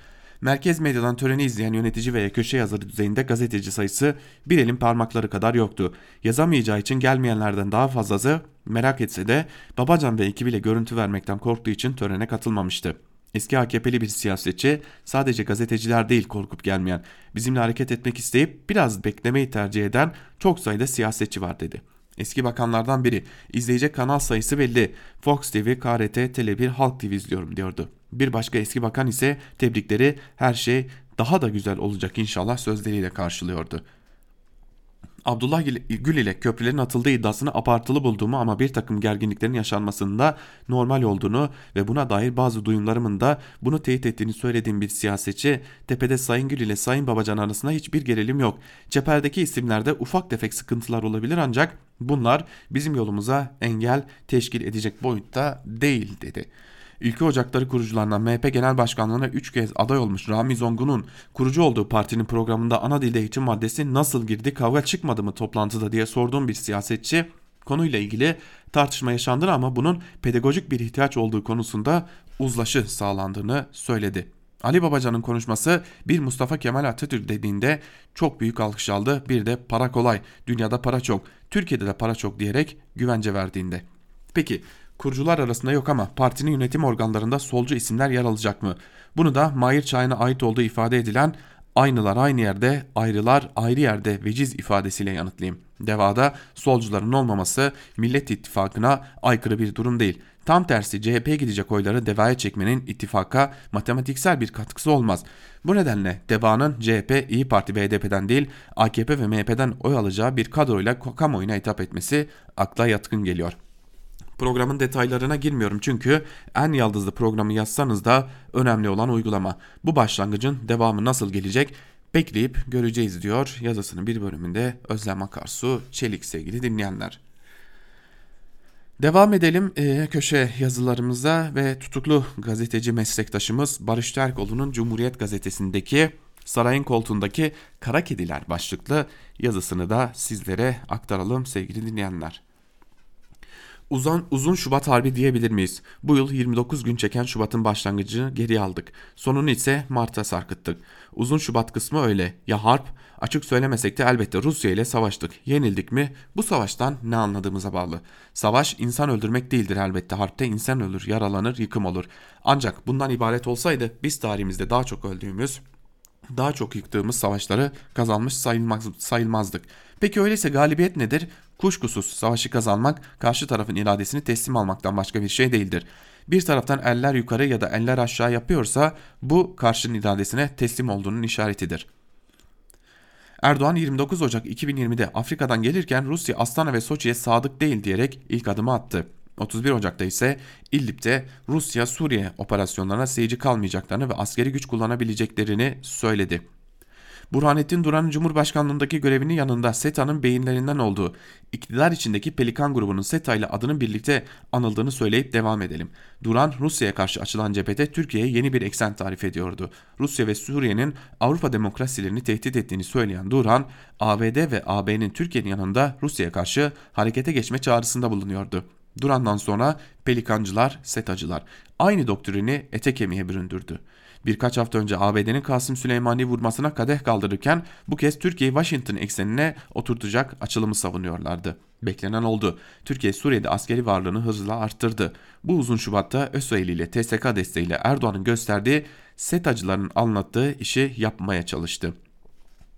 Merkez medyadan töreni izleyen yönetici veya köşe yazarı düzeyinde gazeteci sayısı bir elin parmakları kadar yoktu. Yazamayacağı için gelmeyenlerden daha fazlası merak etse de Babacan ve ekibiyle görüntü vermekten korktuğu için törene katılmamıştı. Eski AKP'li bir siyasetçi sadece gazeteciler değil korkup gelmeyen, bizimle hareket etmek isteyip biraz beklemeyi tercih eden çok sayıda siyasetçi var dedi. Eski bakanlardan biri izleyecek kanal sayısı belli. Fox TV, KRT, Tele1, Halk TV izliyorum diyordu. Bir başka eski bakan ise tebrikleri her şey daha da güzel olacak inşallah sözleriyle karşılıyordu. Abdullah Gül ile köprülerin atıldığı iddiasını abartılı bulduğumu ama bir takım gerginliklerin yaşanmasında normal olduğunu ve buna dair bazı duyumlarımın da bunu teyit ettiğini söylediğim bir siyasetçi tepede Sayın Gül ile Sayın Babacan arasında hiçbir gerilim yok. Cepherdeki isimlerde ufak tefek sıkıntılar olabilir ancak bunlar bizim yolumuza engel teşkil edecek boyutta değil dedi. Ülke Ocakları kurucularından MHP Genel Başkanlığı'na 3 kez aday olmuş Rami Zongun'un kurucu olduğu partinin programında ana dilde eğitim maddesi nasıl girdi kavga çıkmadı mı toplantıda diye sorduğum bir siyasetçi konuyla ilgili tartışma yaşandı ama bunun pedagojik bir ihtiyaç olduğu konusunda uzlaşı sağlandığını söyledi. Ali Babacan'ın konuşması bir Mustafa Kemal Atatürk dediğinde çok büyük alkış aldı. Bir de para kolay, dünyada para çok, Türkiye'de de para çok diyerek güvence verdiğinde. Peki kurucular arasında yok ama partinin yönetim organlarında solcu isimler yer alacak mı? Bunu da Mahir Çayın'a ait olduğu ifade edilen aynılar aynı yerde, ayrılar ayrı yerde veciz ifadesiyle yanıtlayayım. Devada solcuların olmaması Millet İttifakı'na aykırı bir durum değil. Tam tersi CHP'ye gidecek oyları devaya çekmenin ittifaka matematiksel bir katkısı olmaz. Bu nedenle devanın CHP, İyi Parti ve HDP'den değil AKP ve MHP'den oy alacağı bir kadroyla kamuoyuna hitap etmesi akla yatkın geliyor. Programın detaylarına girmiyorum çünkü en yaldızlı programı yazsanız da önemli olan uygulama. Bu başlangıcın devamı nasıl gelecek bekleyip göreceğiz diyor yazısının bir bölümünde Özlem Akarsu Çelik sevgili dinleyenler. Devam edelim e, köşe yazılarımıza ve tutuklu gazeteci meslektaşımız Barış Terkoğlu'nun Cumhuriyet Gazetesi'ndeki Sarayın koltuğundaki Kara Kediler başlıklı yazısını da sizlere aktaralım sevgili dinleyenler. Uzan, uzun Şubat Harbi diyebilir miyiz? Bu yıl 29 gün çeken Şubat'ın başlangıcını geri aldık. Sonunu ise Mart'a sarkıttık. Uzun Şubat kısmı öyle. Ya harp? Açık söylemesek de elbette Rusya ile savaştık. Yenildik mi? Bu savaştan ne anladığımıza bağlı. Savaş insan öldürmek değildir elbette. Harpte insan ölür, yaralanır, yıkım olur. Ancak bundan ibaret olsaydı biz tarihimizde daha çok öldüğümüz, daha çok yıktığımız savaşları kazanmış sayılmaz, sayılmazdık. Peki öyleyse galibiyet nedir? Kuşkusuz savaşı kazanmak karşı tarafın iradesini teslim almaktan başka bir şey değildir. Bir taraftan eller yukarı ya da eller aşağı yapıyorsa bu karşının iradesine teslim olduğunun işaretidir. Erdoğan 29 Ocak 2020'de Afrika'dan gelirken Rusya Astana ve Soçi'ye sadık değil diyerek ilk adımı attı. 31 Ocak'ta ise İdlib'de Rusya Suriye operasyonlarına seyirci kalmayacaklarını ve askeri güç kullanabileceklerini söyledi. Burhanettin Duran Cumhurbaşkanlığındaki görevinin yanında SETA'nın beyinlerinden olduğu, iktidar içindeki Pelikan grubunun SETA ile adının birlikte anıldığını söyleyip devam edelim. Duran Rusya'ya karşı açılan cephede Türkiye'ye yeni bir eksen tarif ediyordu. Rusya ve Suriye'nin Avrupa demokrasilerini tehdit ettiğini söyleyen Duran, ABD ve AB'nin Türkiye'nin yanında Rusya'ya karşı harekete geçme çağrısında bulunuyordu. Duran'dan sonra pelikancılar, setacılar aynı doktrini ete kemiğe büründürdü. Birkaç hafta önce ABD'nin Kasım Süleymani vurmasına kadeh kaldırırken bu kez Türkiye'yi Washington eksenine oturtacak açılımı savunuyorlardı. Beklenen oldu. Türkiye Suriye'de askeri varlığını hızla arttırdı. Bu uzun Şubat'ta ÖSOEL ile TSK desteğiyle Erdoğan'ın gösterdiği SETA'cıların anlattığı işi yapmaya çalıştı.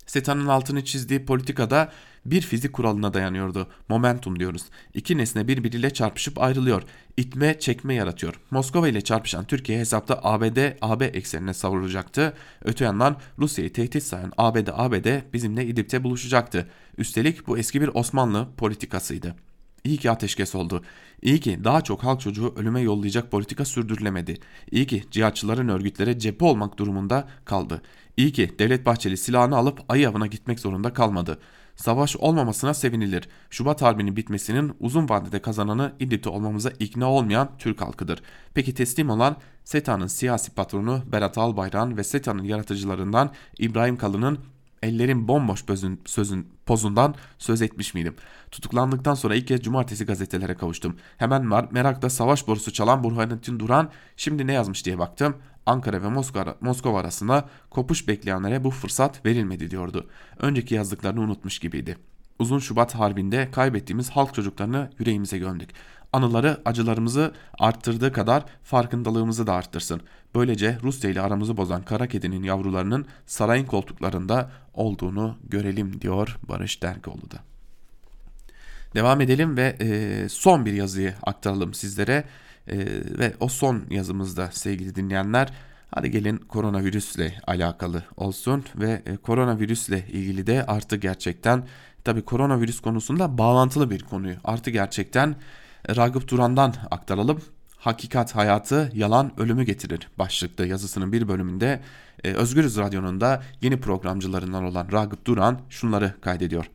SETA'nın altını çizdiği politikada bir fizik kuralına dayanıyordu. Momentum diyoruz. İki nesne birbiriyle çarpışıp ayrılıyor. İtme çekme yaratıyor. Moskova ile çarpışan Türkiye hesapta ABD AB eksenine savrulacaktı. Öte yandan Rusya'yı tehdit sayan ABD ABD bizimle İdlib'te buluşacaktı. Üstelik bu eski bir Osmanlı politikasıydı. İyi ki ateşkes oldu. İyi ki daha çok halk çocuğu ölüme yollayacak politika sürdürülemedi. İyi ki cihatçıların örgütlere cephe olmak durumunda kaldı. İyi ki Devlet Bahçeli silahını alıp ayı avına gitmek zorunda kalmadı. Savaş olmamasına sevinilir. Şubat Harbi'nin bitmesinin uzun vadede kazananı İdlib'de olmamıza ikna olmayan Türk halkıdır. Peki teslim olan SETA'nın siyasi patronu Berat Albayrak'ın ve SETA'nın yaratıcılarından İbrahim Kalın'ın ellerin bomboş sözün, sözün pozundan söz etmiş miydim? Tutuklandıktan sonra ilk kez cumartesi gazetelere kavuştum. Hemen merakla savaş borusu çalan Burhanettin Duran şimdi ne yazmış diye baktım. Ankara ve Moskova, Moskova arasında kopuş bekleyenlere bu fırsat verilmedi diyordu. Önceki yazdıklarını unutmuş gibiydi. Uzun Şubat Harbi'nde kaybettiğimiz halk çocuklarını yüreğimize gömdük. Anıları acılarımızı arttırdığı kadar farkındalığımızı da arttırsın. Böylece Rusya ile aramızı bozan kara kedinin yavrularının sarayın koltuklarında olduğunu görelim diyor Barış Dergoğlu da. Devam edelim ve e, son bir yazıyı aktaralım sizlere. E, ve o son yazımızda sevgili dinleyenler hadi gelin koronavirüsle alakalı olsun ve e, koronavirüsle ilgili de artı gerçekten tabi koronavirüs konusunda bağlantılı bir konuyu artı gerçekten Ragıp Duran'dan aktaralım. Hakikat hayatı yalan ölümü getirir başlıklı yazısının bir bölümünde e, Özgürüz Radyo'nun da yeni programcılarından olan Ragıp Duran şunları kaydediyor.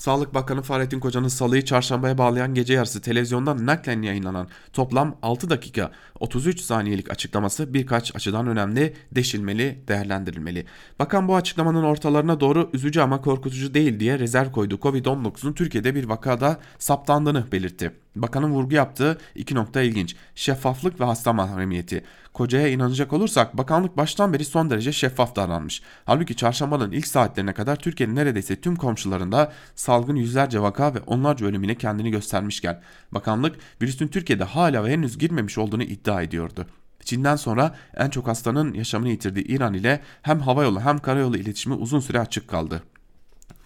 Sağlık Bakanı Fahrettin Koca'nın salıyı çarşambaya bağlayan gece yarısı televizyondan naklen yayınlanan toplam 6 dakika 33 saniyelik açıklaması birkaç açıdan önemli, deşilmeli, değerlendirilmeli. Bakan bu açıklamanın ortalarına doğru üzücü ama korkutucu değil diye rezerv koydu. Covid-19'un Türkiye'de bir vakada saptandığını belirtti. Bakanın vurgu yaptığı iki nokta ilginç. Şeffaflık ve hasta mahremiyeti. Kocaya inanacak olursak bakanlık baştan beri son derece şeffaf davranmış. Halbuki çarşambanın ilk saatlerine kadar Türkiye'nin neredeyse tüm komşularında salgın yüzlerce vaka ve onlarca ölümüne kendini göstermişken bakanlık virüsün Türkiye'de hala ve henüz girmemiş olduğunu iddia ediyordu. Çin'den sonra en çok hastanın yaşamını yitirdiği İran ile hem havayolu hem karayolu iletişimi uzun süre açık kaldı.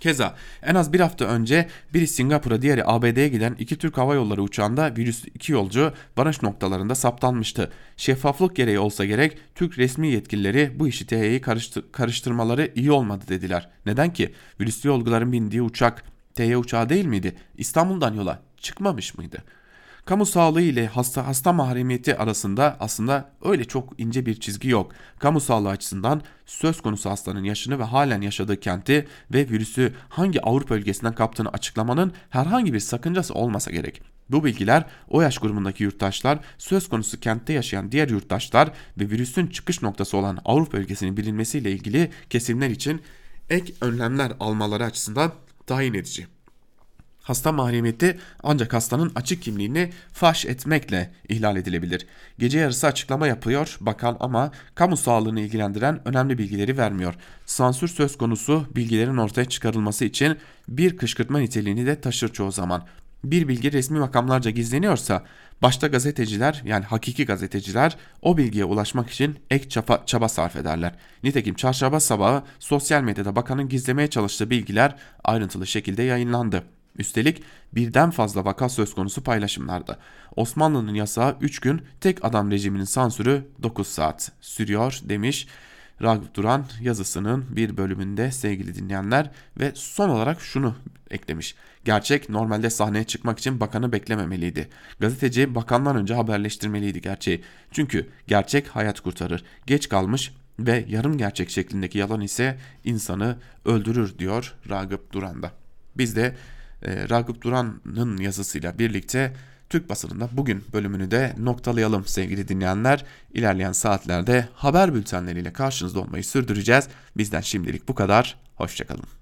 Keza en az bir hafta önce biri Singapur'a diğeri ABD'ye giden iki Türk Hava Yolları uçağında virüs iki yolcu varış noktalarında saptanmıştı. Şeffaflık gereği olsa gerek Türk resmi yetkilileri bu işi THY'yi karıştır karıştırmaları iyi olmadı dediler. Neden ki? Virüslü yolcuların bindiği uçak THY uçağı değil miydi? İstanbul'dan yola çıkmamış mıydı? Kamu sağlığı ile hasta hasta mahremiyeti arasında aslında öyle çok ince bir çizgi yok. Kamu sağlığı açısından söz konusu hastanın yaşını ve halen yaşadığı kenti ve virüsü hangi Avrupa ülkesinden kaptığını açıklamanın herhangi bir sakıncası olmasa gerek. Bu bilgiler o yaş grubundaki yurttaşlar, söz konusu kentte yaşayan diğer yurttaşlar ve virüsün çıkış noktası olan Avrupa ülkesinin bilinmesiyle ilgili kesimler için ek önlemler almaları açısından tayin edici. Hasta mahremiyeti ancak hastanın açık kimliğini faş etmekle ihlal edilebilir. Gece yarısı açıklama yapıyor bakan ama kamu sağlığını ilgilendiren önemli bilgileri vermiyor. Sansür söz konusu bilgilerin ortaya çıkarılması için bir kışkırtma niteliğini de taşır çoğu zaman. Bir bilgi resmi makamlarca gizleniyorsa başta gazeteciler yani hakiki gazeteciler o bilgiye ulaşmak için ek çaba, çaba sarf ederler. Nitekim çarşamba sabahı sosyal medyada bakanın gizlemeye çalıştığı bilgiler ayrıntılı şekilde yayınlandı. Üstelik birden fazla vaka söz konusu paylaşımlarda. Osmanlı'nın yasağı 3 gün, tek adam rejiminin sansürü 9 saat sürüyor demiş Ragıp Duran yazısının bir bölümünde sevgili dinleyenler ve son olarak şunu eklemiş. Gerçek normalde sahneye çıkmak için bakanı beklememeliydi. Gazeteci bakandan önce haberleştirmeliydi gerçeği. Çünkü gerçek hayat kurtarır. Geç kalmış ve yarım gerçek şeklindeki yalan ise insanı öldürür diyor Ragıp Duran da. Biz de e, Ragıp Duran'ın yazısıyla birlikte Türk basınında bugün bölümünü de noktalayalım sevgili dinleyenler. İlerleyen saatlerde haber bültenleriyle karşınızda olmayı sürdüreceğiz. Bizden şimdilik bu kadar. Hoşçakalın.